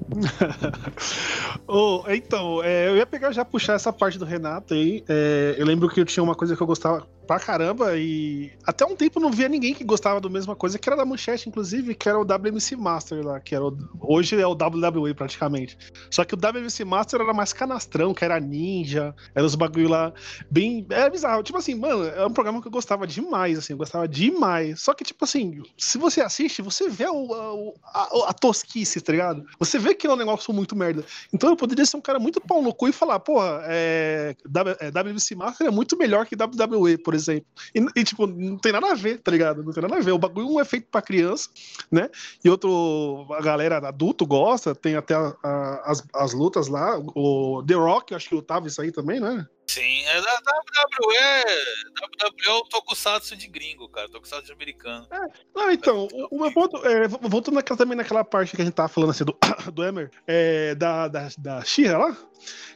Ô, então, é, eu ia pegar já puxar essa parte do Renato aí. É, eu lembro que eu tinha uma coisa que eu gostava pra caramba e até um tempo não via ninguém que gostava da mesma coisa, que era da manchete, inclusive, que era o WMC Master lá, que era o- hoje é o WWE praticamente. Só que o WMC Master era mais canastrão, que era ninja, era os bagulho lá bem. Era bizarro. Tipo assim, mano, é um programa que eu gostava demais, assim, eu gostava demais. Só que, tipo assim, se você assiste, você vê o, o- a, a tosquice, tá ligado? Você vê que é um negócio muito merda. Então eu poderia ser um cara muito pau no cu e falar, porra, é, é, WMC Master é muito melhor que WWE, por exemplo. E, e, tipo, não tem nada a ver, tá ligado? Não tem nada a ver. O bagulho um é feito pra criança, né? E outro, a galera adulto gosta, tem até a- a- as, as lutas lá. O The Rock, acho que lutava isso aí também, né? Sim, é da WWE. WWE é o Tokusatsu de gringo, cara. Tokusatsu americano. Ah, então, o, o meu ponto, é, vo- voltando naquela, também naquela parte que a gente tava falando assim do, do Emer, é, da, da, da Shira lá,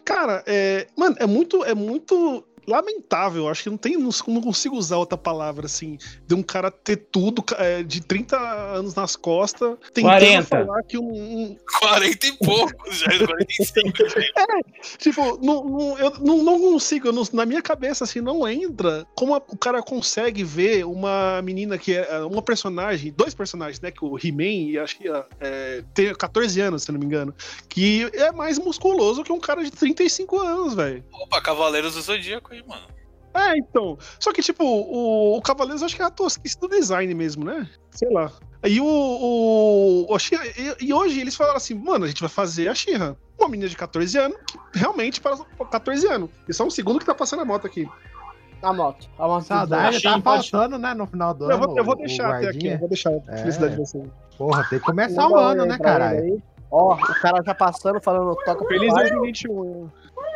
cara, é, mano, é muito, é muito lamentável, acho que não tem, não, consigo usar outra palavra assim, de um cara ter tudo é, de 30 anos nas costas, tentando 40. falar que um, um 40 e poucos, já 45. É, tipo, não, não- eu não, não consigo, eu não- na minha cabeça, assim, não entra como a- o cara consegue ver uma menina que é é uma personagem, dois personagens, né? Que o He-Man e acho que é, tem 14 anos, se eu não me engano, que é mais musculoso que um cara de 35 anos, velho. Opa, Cavaleiros do Zodíaco aí, mano. É, então. Só que, tipo, o, o Cavaleiros acho que é a tosquice do design mesmo, né? Sei lá. E o. o, o e, e hoje eles falaram assim, mano, a gente vai fazer a Xirra. Uma menina de 14 anos, que realmente para 14 anos. E só um segundo que tá passando a moto aqui. A moto. A moto Saudade tá pode- faltando, né, no final do Eu ano. vou, eu vou deixar até aqui, eu vou deixar É. felicidade de você. Porra, tem que começar o ano, né, ele caralho? Ó, o cara já passando, falando, toca Feliz pai, 2021.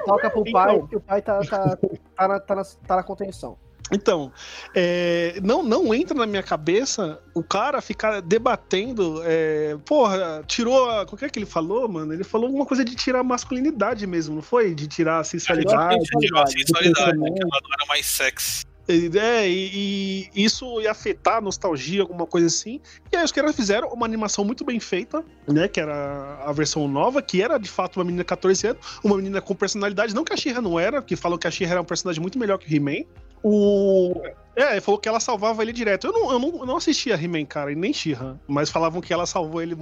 Toca pro Então. pai, que o pai tá, tá, tá, na, tá, na, tá na contenção. Então, é, não, não entra na minha cabeça o cara ficar debatendo. é, porra, tirou. A, qual que é que ele falou, mano? Ele falou alguma coisa de tirar a masculinidade mesmo, não foi? De tirar a sensualidade. Tirou a sensualidade, né, que ela não era mais sexy. É, e, e isso ia afetar a nostalgia, alguma coisa assim. E aí os caras fizeram uma animação muito bem feita, né? Que era a versão nova, que era de fato uma menina de 14 anos, uma menina com personalidade, não que a She-Ra não era, que falou que a She-Ra era um personagem muito melhor que o He-Man. O. É, ele falou que ela salvava ele direto. Eu não, eu não, eu não assistia He-Man, cara, e nem She-Ra, mas falavam que ela salvou ele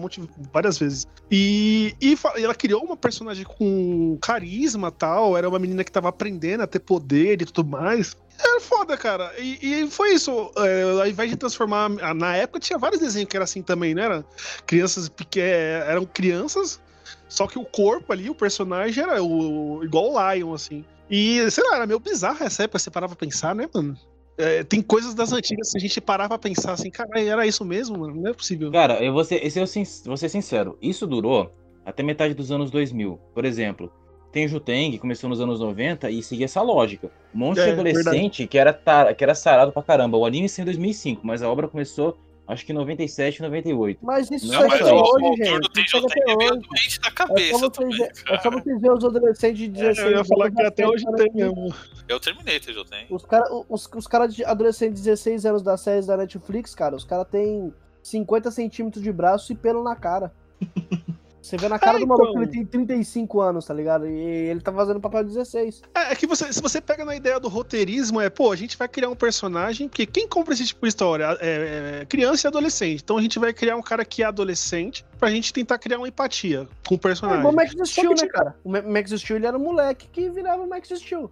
várias vezes. E, e ela criou uma personagem com carisma tal, era uma menina que tava aprendendo a ter poder e tudo mais. Era foda, cara. E, e foi isso. É, ao invés de transformar. Na época tinha vários desenhos que era assim também, né? Era crianças peque- é, eram crianças, só que o corpo ali, o personagem era o, igual o Lion, assim. E, sei lá, era meio bizarro essa época, você parava pra pensar, né, mano? É, tem coisas das antigas que a gente parava pra pensar assim, cara, era isso mesmo, mano? Não é possível. Cara, eu vou ser, esse eu sin- vou ser sincero, isso durou até metade dos anos 2000. Por exemplo, tem o Juteng, que começou nos anos 90 e seguia essa lógica. Um monte É, de adolescente que era, tar- que era sarado pra caramba. O anime saiu em 2005, mas a obra começou Acho que 97, 98. Mas isso Não, segue mas o hoje, autor gente. do Isso segue TJN até é meio hoje. doente da É só, cabeça vocês, também, ver- é só vocês verem os adolescentes de 16 É, eu ia falar anos que até hoje da tem mesmo. Eu terminei TJN. Os caras os, os cara de adolescentes de 16 anos das séries da Netflix, cara, os caras têm 50 centímetros de braço e pelo na cara. Você vê na cara É, do maluco que então. ele tem 35 anos, tá ligado? E ele tá fazendo papel de 16. É, é que você, se você pega na ideia do roteirismo, é, pô, a gente vai criar um personagem, porque quem compra esse tipo de história é, é criança e adolescente. Então a gente vai criar um cara que é adolescente pra gente tentar criar uma empatia com o É personagem. igual o Max Steel, que, né, tipo, cara? O Ma- Max Steel, ele era um moleque que virava o Max Steel.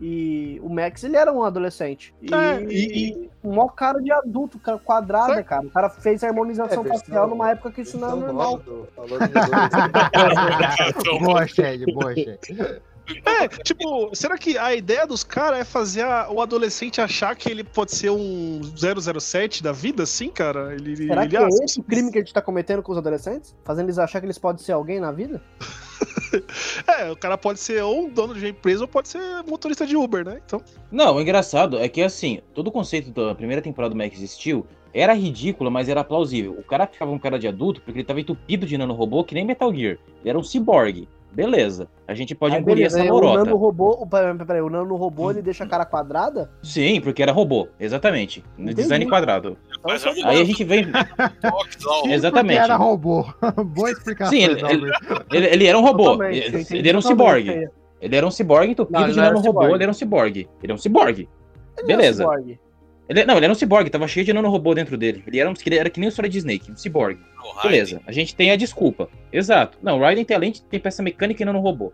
E o Max, ele era um adolescente. E, É, e- um maior cara de adulto, cara, quadrada, cara. O cara fez a harmonização É, facial numa época que isso não é normal. Falou de adolescente. boa, Shed, boa, Shed. É, tipo, será que a ideia dos caras é fazer a- o adolescente achar que ele pode ser um 007 da vida, assim, cara? Ele, Será ele que é esse o crime que a gente tá cometendo com os adolescentes? Fazendo eles achar que eles podem ser alguém na vida? É, o cara pode ser ou dono de uma empresa ou pode ser motorista de Uber, né? Então. Não, o engraçado é que assim, todo o conceito da primeira temporada do Max Steel era ridículo, mas era plausível. O cara ficava um cara de adulto porque ele tava entupido de nanorobô que nem Metal Gear. Ele era um ciborgue. Beleza. A gente pode Aí, engolir beleza, essa aí O lorota. nano robô, o, peraí, peraí, o nano robô ele deixa a cara quadrada? Sim, porque era robô, exatamente. No Entendi. Design quadrado. Mas é Aí a gente vem. Exatamente. Porque era robô. Boa explicação. Sim, ele, Dalber. ele, ele era um robô. Ele, ele era um ciborgue. Ele era um ciborgue entupido Não, ele de não era nanorobô, ciborgue. ele era um ciborgue. Ele é um ciborgue. Ele é um Beleza. ciborgue. Ele, não, ele era um ciborgue, tava cheio de nanorobô dentro dele. Ele era, um, ele era que nem o Solid Snake, um ciborgue. O Raiden. Beleza, a gente tem a desculpa. Exato. Não, o Raiden tem além de tem peça mecânica e nanorobô.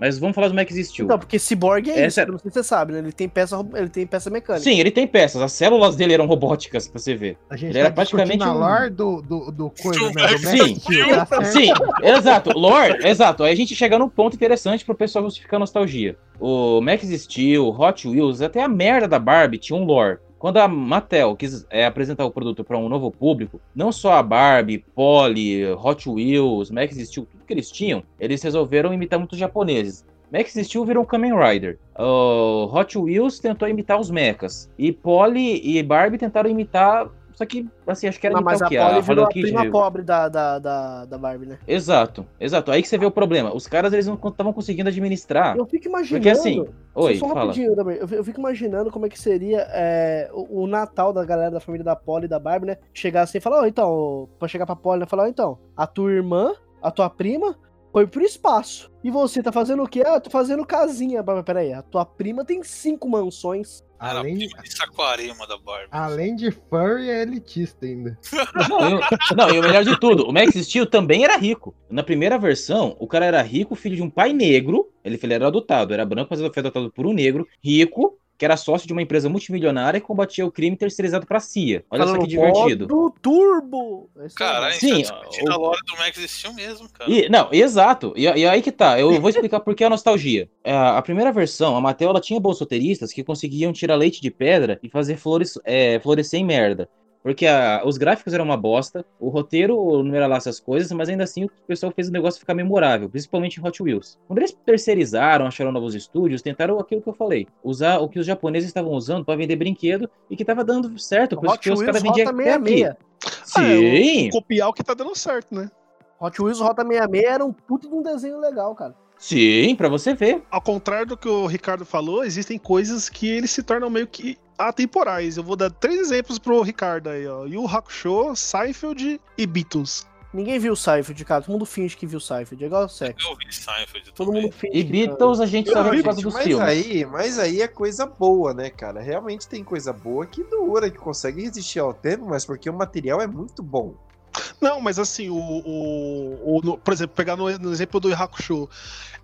Mas vamos falar do Max Steel. Então, porque ciborgue é Essa- isso, eu não sei se você sabe, né? Ele tem peça, ele tem peça mecânica. Sim, ele tem peças. As células dele eram robóticas, pra você ver. A gente Ele era tá discutindo praticamente um- lore do, do, do coisa, né? Do Sim, Steel, tá? Sim, exato. Lore, exato. Aí a gente chega num ponto interessante pro pessoal justificar a nostalgia. O Max Steel, Hot Wheels, até a merda da Barbie tinha um lore. Quando a Mattel quis é, apresentar o produto para um novo público, não só a Barbie, Polly, Hot Wheels, Max Steel, tudo que eles tinham, eles resolveram imitar muitos japoneses. Max Steel virou um Kamen Rider. O Hot Wheels tentou imitar os mechas. E Polly e Barbie tentaram imitar. Só que, assim, acho que era Não, imitar mas a? Polly A virou a prima pobre da, da, da, da Barbie, né? Exato, exato. Aí que você vê o problema. Os caras, eles não estavam conseguindo administrar. Eu fico imaginando. Porque assim, oi, só fala. rapidinho, Damer, eu, fico imaginando como é que seria é, o, o Natal da galera da família da Polly e da Barbie, né? Chegar assim e falar, ó, então, pra chegar pra Polly, né? Falar, ó, então, a tua irmã, a tua prima, foi pro espaço. E você tá fazendo o quê? Ah, eu tô fazendo casinha. Peraí, a tua prima tem cinco mansões. Além, de Saquarema da Barbie. além de furry, é elitista ainda. Não, e o melhor de tudo, o Max Steel também era rico. Na primeira versão, o cara era rico, filho de um pai negro. Ele, ele era adotado, era branco, mas foi adotado por um negro, rico, que era sócio de uma empresa multimilionária que combatia o crime terceirizado pra CIA. Olha só que divertido. Do turbo! Esse Caralho, Sim, Sim, tá o- a lore do Max Steel mesmo, cara. E, não, exato. E, e aí que tá. Eu vou explicar por que a nostalgia. É, a primeira versão, a Mattel, ela tinha bons roteiristas que conseguiam tirar leite de pedra e fazer flores, é, florescer em merda. Porque a- os gráficos eram uma bosta, o roteiro não era lá essas coisas, mas ainda assim o pessoal fez o negócio ficar memorável, principalmente em Hot Wheels. Quando eles terceirizaram, acharam novos estúdios, tentaram aquilo que eu falei, usar o que os japoneses estavam usando para vender brinquedo e que tava dando certo, por isso que os caras vendiam até aqui. 66. Sim, É, o- copiar o que tá dando certo, né? Hot Wheels Rota 66 era um puto de um desenho legal, cara. sim, pra você ver. Ao contrário do que o Ricardo falou, existem coisas que eles se tornam meio que atemporais. Eu vou dar três exemplos pro Ricardo aí, ó. Yu Hakusho, Seinfeld e Beatles. Ninguém viu o Seinfeld, cara. Todo mundo finge que viu o Seinfeld. É igual o sexo. Eu vi Seinfeld Todo mundo finge E Beatles a gente só vê por causa dos mas filmes. aí, mas aí é coisa boa, né, cara? Realmente tem coisa boa que dura, que consegue resistir ao tempo, mas porque o material é muito bom. Não, mas assim, o, o, o- no- por exemplo, pegar no, no exemplo do Hakusho,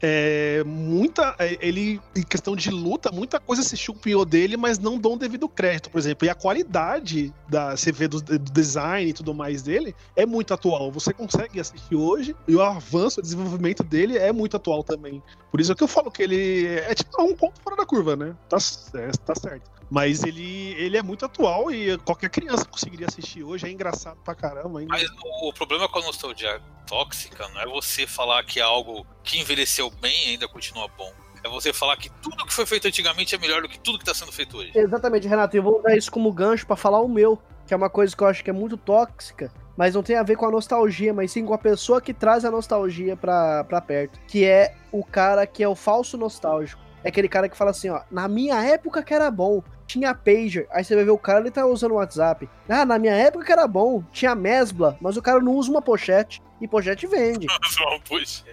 é, muita, é, ele, em questão de luta, muita coisa se chupinhou dele, mas não dão devido crédito, por exemplo. E a qualidade da vê do, do design e tudo mais dele é muito atual. Você consegue assistir hoje e o avanço, o desenvolvimento dele é muito atual também. Por isso é que eu falo que ele é tipo um ponto fora da curva, né? Tá, é, tá certo. Mas ele, ele é muito atual e qualquer criança conseguiria assistir hoje. É engraçado pra caramba. Ainda. Mas o, o problema com a nostalgia tóxica não é você falar que é algo que envelheceu bem ainda continua bom. É você falar que tudo que foi feito antigamente é melhor do que tudo que tá sendo feito hoje. Exatamente, Renato. Eu vou usar isso como gancho pra falar o meu. que é uma coisa que eu acho que é muito tóxica, mas não tem a ver com a nostalgia, mas sim com a pessoa que traz a nostalgia pra perto. Que é o cara que é o falso nostálgico. É aquele cara que fala assim, ó, na minha época que era bom, tinha pager. Aí você vai ver o cara, ele tá usando o WhatsApp. Ah, na minha época que era bom, tinha mesbla, mas o cara não usa uma pochete. E pochete vende, Puxa.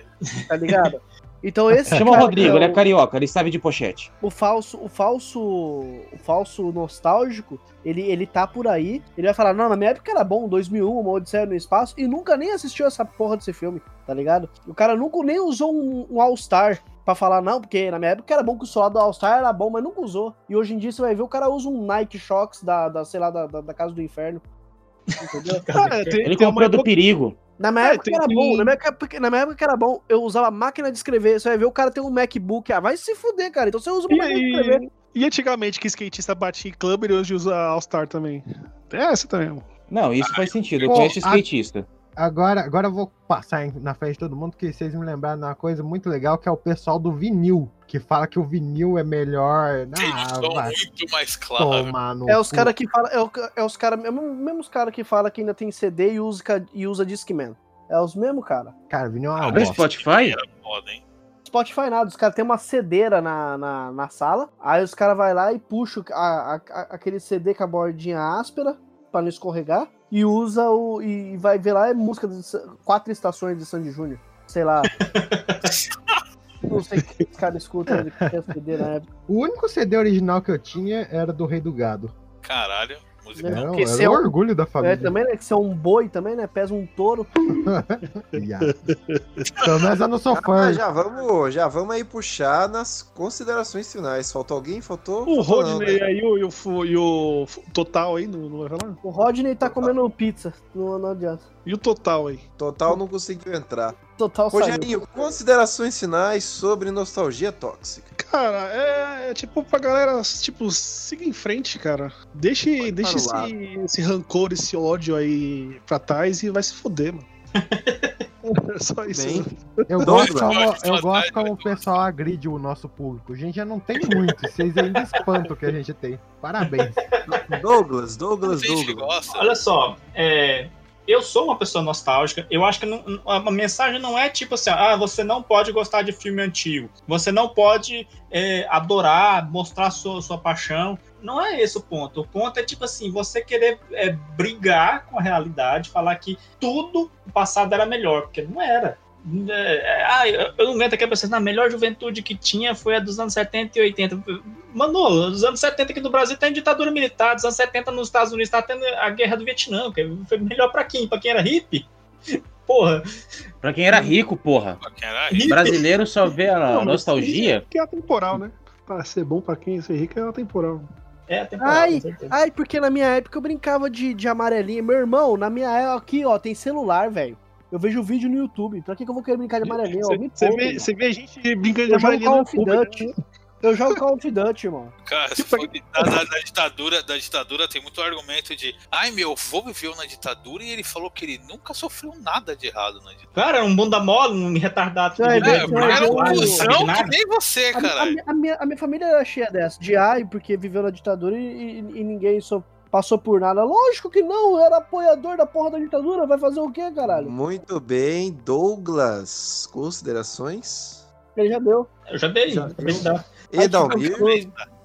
tá ligado? Então esse Chama o Rodrigo, que ele é é o- carioca, ele sabe de pochete. o falso, o falso, o falso nostálgico, ele, ele tá por aí, ele vai falar, não, na minha época era bom, 2001, uma Odisseia no Espaço, e nunca nem assistiu essa porra desse filme, tá ligado? O cara nunca nem usou um, um All-Star pra falar, não, porque na minha época era bom que o soldado do All-Star era bom, mas nunca usou. E hoje em dia você vai ver, o cara usa um Nike Shox da, da sei lá, da, da, da Casa do Inferno. Entendeu? Cara, tem- Ele tem comprou do perigo. Na minha É, época tem- era tem- bom, na minha época, na minha época era bom, eu usava máquina de escrever, você vai ver o cara tem um MacBook, ah, vai se fuder, cara, então você usa uma E, máquina de escrever. e, e antigamente que skatista batia em clube, ele hoje usa All-Star também. É essa também. Não, isso faz sentido. Eu Pô, conheço a- skatista. Agora, agora eu vou passar na frente de todo mundo que vocês me lembraram de uma coisa muito legal que é o pessoal do vinil, que fala que o vinil é melhor. Um Ah, vai muito mais claro. tomar no É os caras que falam. É, o- é os caras. É os mesmos caras que falam que ainda tem CD e usa, e usa Discman. É os mesmos cara. Cara, vinil é uma bosta. Spotify? Era foda, hein? Spotify nada, os caras tem uma cedeira na, na, na sala, aí os caras vai lá e puxa a, a- a- aquele CD com a bordinha áspera pra não escorregar e usa o. e vai ver lá é música de quatro estações de Sandy Júnior. Sei lá. não sei o que os caras escutam de CD na época. O único CD original que eu tinha era do Rei do Gado. Caralho, música. Se é o um- orgulho da É, família. também, né? Que você é um boi também, né? Pesa um touro. Viado. Pelo menos eu não sou Ah, fã. já vamos, já vamos aí puxar nas considerações finais. Faltou alguém? Faltou? O Faltou não, Rodney né? aí e o, e o e o Total aí, não, não vai falar? O Rodney tá comendo pizza. Não, não adianta. E o Total aí? Total não conseguiu entrar. Total saiu. Rogerinho, considerações finais sobre nostalgia tóxica. Cara, é, é tipo pra galera, tipo, siga em frente, cara. Deixe, deixe para o esse, esse rancor, esse ódio aí pra trás e vai se fuder, mano. É só isso. Bem, né? Eu gosto, como, eu gosto como o pessoal agride o nosso público. A gente já não tem muito. Vocês ainda espantam o que a gente tem. Parabéns. Douglas, Douglas, Douglas. Olha só, é, eu sou uma pessoa nostálgica. Eu acho que não- a mensagem não é tipo assim, ah, você não pode gostar de filme antigo. Você não pode é, adorar, mostrar sua, sua paixão. Não é esse o ponto. O ponto é tipo assim, você querer é, brigar com a realidade, falar que tudo o passado era melhor, porque não era. É, é, ah, eu, não aguento aqui a pessoa, na melhor juventude que tinha foi a dos anos 70 e 80. Mano, os anos 70 aqui no Brasil tem ditadura militar, dos anos 70 nos Estados Unidos tá tendo a guerra do Vietnã, que foi melhor pra quem? Pra quem era hippie? Porra. Pra quem era rico, porra. Pra quem era Hippie. Brasileiro só vê a Não, nostalgia. Que é atemporal, né? Pra ser bom pra quem ser rico é atemporal. É, temporal, Ai, ai, porque na minha época eu brincava de, de amarelinha. Meu irmão, na minha época aqui, ó, tem celular, velho. Eu vejo vídeo no YouTube. Pra que, que eu vou querer brincar de? Me Você vê, vê gente brincando de Call no YouTube. Duty. Eu jogo Call of Duty, irmão. Cara, se for da, da- da ditadura, da ditadura tem muito argumento de ai meu avô viveu na ditadura e ele falou que ele nunca sofreu nada de errado na ditadura. Cara, um bunda mole, um retardado. É, porque era um cuzão que nem você, A, a minha- a minha, a minha família era cheia dessa. De ai, porque viveu na ditadura e, e- e ninguém só passou por nada. Lógico que não, era apoiador da porra da ditadura. Vai fazer o quê, caralho? Muito bem, Douglas. Considerações? Ele já deu. Eu já dei, Já- também dá. E Dalmir?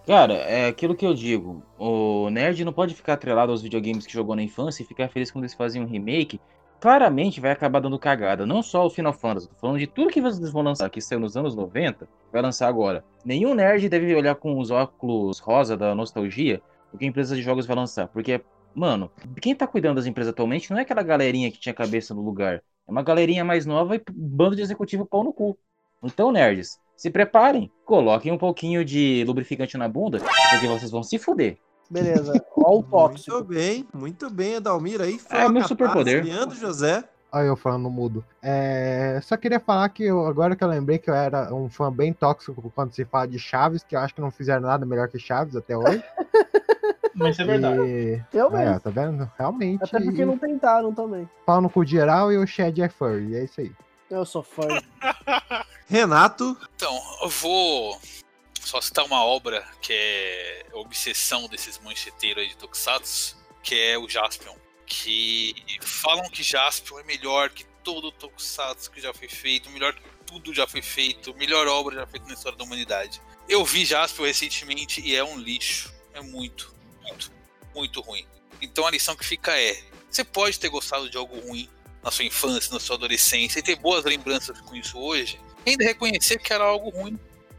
Cara, é aquilo que eu digo. O nerd não pode ficar atrelado aos videogames que jogou na infância e ficar feliz quando eles fazem um remake. Claramente vai acabar dando cagada. Não só o Final Fantasy. Tô falando de tudo que vocês vão lançar, que saiu nos anos 90, vai lançar agora. Nenhum nerd deve olhar com os óculos rosa da nostalgia o que a empresa de jogos vai lançar. Porque, mano, quem tá cuidando das empresas atualmente não é aquela galerinha que tinha cabeça no lugar. É uma galerinha mais nova e bando de executivo pau no cu. Então, nerds, se preparem, coloquem um pouquinho de lubrificante na bunda, porque vocês vão se fuder. Beleza. Ó o tóxico. Muito bem, muito bem, Adalmir aí. É, meu superpoder. Leandro José. Olha eu falando no mudo. É, só queria falar que eu- agora que eu lembrei que eu era um fã bem tóxico quando se fala de Chaves, que eu acho que não fizeram nada melhor que Chaves até hoje. Mas é verdade. E... Eu É, mesmo. tá vendo? Realmente. Até porque não tentaram também. Pau no cu geral e o Shed é furry. É isso aí. Eu sou fã. Renato. Então, eu vou só citar uma obra que é obsessão desses mancheteiros aí de Tokusatsu, que é o Jaspion. Que falam que Jaspion é melhor que todo o Tokusatsu que já foi feito, melhor que tudo já foi feito, melhor obra já feita na história da humanidade. Eu vi Jaspion recentemente e é um lixo. É muito, muito, muito ruim. Então a lição que fica é: você pode ter gostado de algo ruim na sua infância, na sua adolescência, e ter boas lembranças com isso hoje, ainda reconhecer que era algo ruim.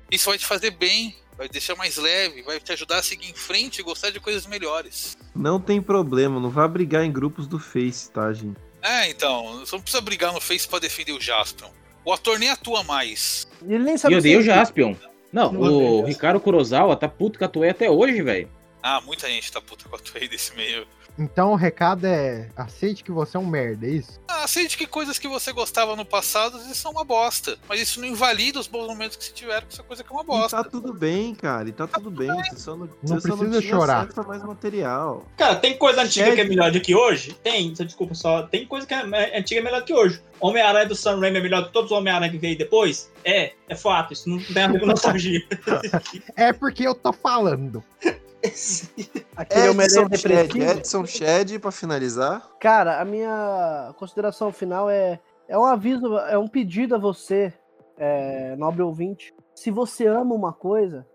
Isso vai te fazer bem, vai te deixar mais leve, vai te ajudar a seguir em frente e gostar de coisas melhores. Não tem problema, não vá brigar em grupos do Face, tá, gente? É, então, você não precisa brigar no Face pra defender o Jaspion. O ator nem atua mais. Ele nem E eu odeio o Jaspion. Não, Não o. Ricardo Kurosawa tá puto com a Toei até hoje, velho. Ah, muita gente tá puta com a Toei desse meio. Então o recado é: aceite que você é um merda, é isso? Ah, aceite que coisas que você gostava no passado às vezes são uma bosta. Mas isso não invalida os bons momentos que você tiveram com essa coisa que é uma E bosta. tá tudo bem, cara, e tá tudo bem. Você só não, Não você precisa tinha chorar. acesso a mais material. Cara, tem coisa antiga Shed. que é melhor do que hoje? Tem, só desculpa só. Tem coisa que é antiga é melhor que hoje. Homem-Aranha do Sam Raimi é melhor que todos os Homem-Aranha que veio depois? É, é fato. Isso não tem a ver com nostalgia. É porque eu tô falando. Aquele Homem-Aranha Edson Shed. Edson Shed, pra finalizar. Cara, a minha consideração final é, é um aviso, é um pedido a você, é, nobre ouvinte. Se você ama uma coisa,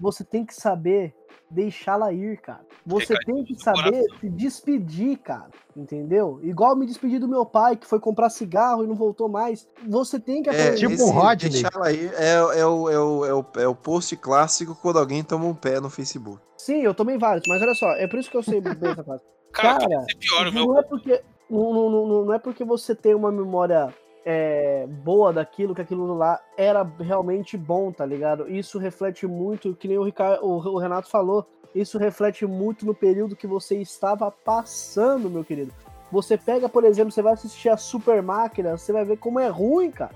você tem que saber deixá-la ir, cara. Você tem que saber se despedir, cara. Entendeu? Igual eu me despedi do meu pai, que foi comprar cigarro e não voltou mais. Você tem que É, Tipo esse um Rodney. deixar ela aí é, é, o, é, o, é, o, é o post clássico quando alguém toma um pé no Facebook. Sim, eu tomei vários, mas olha só, é por isso que eu sei bem essa frase. Cara, Cara, pior, o meu. não é porque não, não, não, não é porque você tem uma memória é, boa daquilo que aquilo lá era realmente bom, tá ligado? Isso reflete muito, que nem o, Ricardo, o, Renato falou, isso reflete muito no período que você estava passando, meu querido. Você pega, por exemplo, você vai assistir a Super Máquina, você vai ver como é ruim, cara.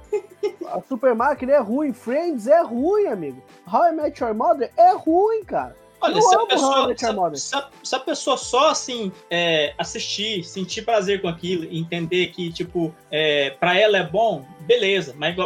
A Super Máquina é ruim, Friends é ruim, amigo. How I Met Your Mother é ruim, cara. Olha, eu se a, pessoa, se, a, se a- se a pessoa só, assim, é, assistir, sentir prazer com aquilo, entender que, tipo, é, pra ela é bom, beleza. Mas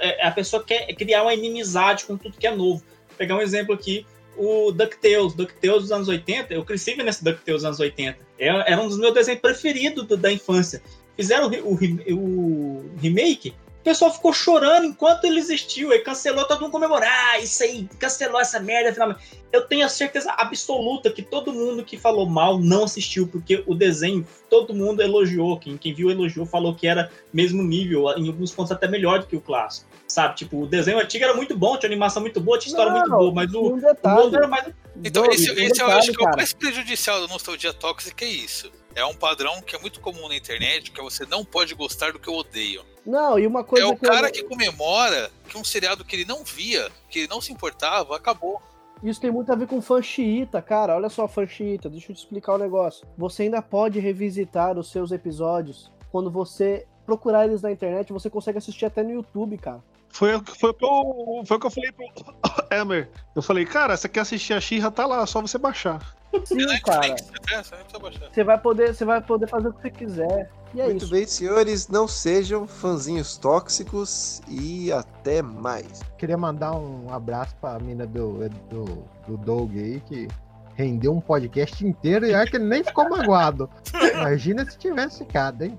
é, a pessoa quer criar uma inimizade com tudo que é novo. Vou pegar um exemplo aqui, o DuckTales. DuckTales dos anos 80, eu cresci vendo esse DuckTales dos anos 80. Era, era um dos meus desenhos preferidos do- da infância. Fizeram o, o o remake, o pessoal ficou chorando enquanto ele existiu. Aí cancelou, todo mundo comemorar. Ah, isso aí, cancelou essa merda finalmente. Eu tenho a certeza absoluta que todo mundo que falou mal não assistiu, porque o desenho todo mundo elogiou. Quem, quem viu elogiou falou que era mesmo nível, em alguns pontos até melhor do que o clássico. Sabe, tipo, o desenho antigo era muito bom, tinha animação muito boa, tinha história Não, muito boa, mas o, um o novo era mais. Então, esse, um esse eu acho que é o cara. mais prejudicial da nostalgia tóxica, é isso. É um padrão que é muito comum na internet, que é você não pode gostar do que eu odeio. Não, e uma coisa é o que eu- cara que comemora que um seriado que ele não via, que ele não se importava, acabou. Isso tem muito a ver com fã xiita, cara. Olha só, fã xiita, deixa eu te explicar o negócio. Você ainda pode revisitar os seus episódios quando você procurar eles na internet, você consegue assistir até no YouTube, cara. Foi, o que- foi, o que eu- foi o que eu falei pro Emer. Eu falei, cara, você quer assistir a Xirra, tá lá, só você baixar. Sim, É cara. Né? Você vai poder, você vai poder fazer o que você quiser. E é Muito isso. bem, senhores, não sejam fãzinhos tóxicos e até mais. Queria mandar um abraço pra mina do, do, do Doug aí, que rendeu um podcast inteiro e olha que ele nem ficou magoado. Imagina se tivesse ficado, hein?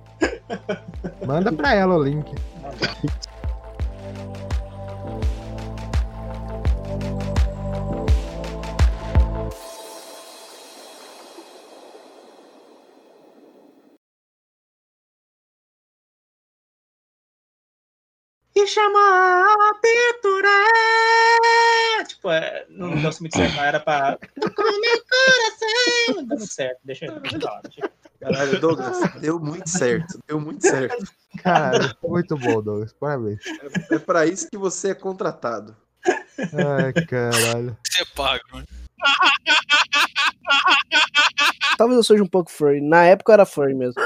Manda pra ela o link. E chama a abertura. Tipo, é, não deu muito certo, não era pra. Com meu coração. Não deu muito certo, deixa eu falar, Caralho, Douglas, deu muito certo. Deu muito certo. Cara, muito bom, Douglas. Parabéns. É pra isso que você é contratado. Ai, caralho. Você é pago, né? Talvez eu seja um pouco furry. Na época eu era furry mesmo.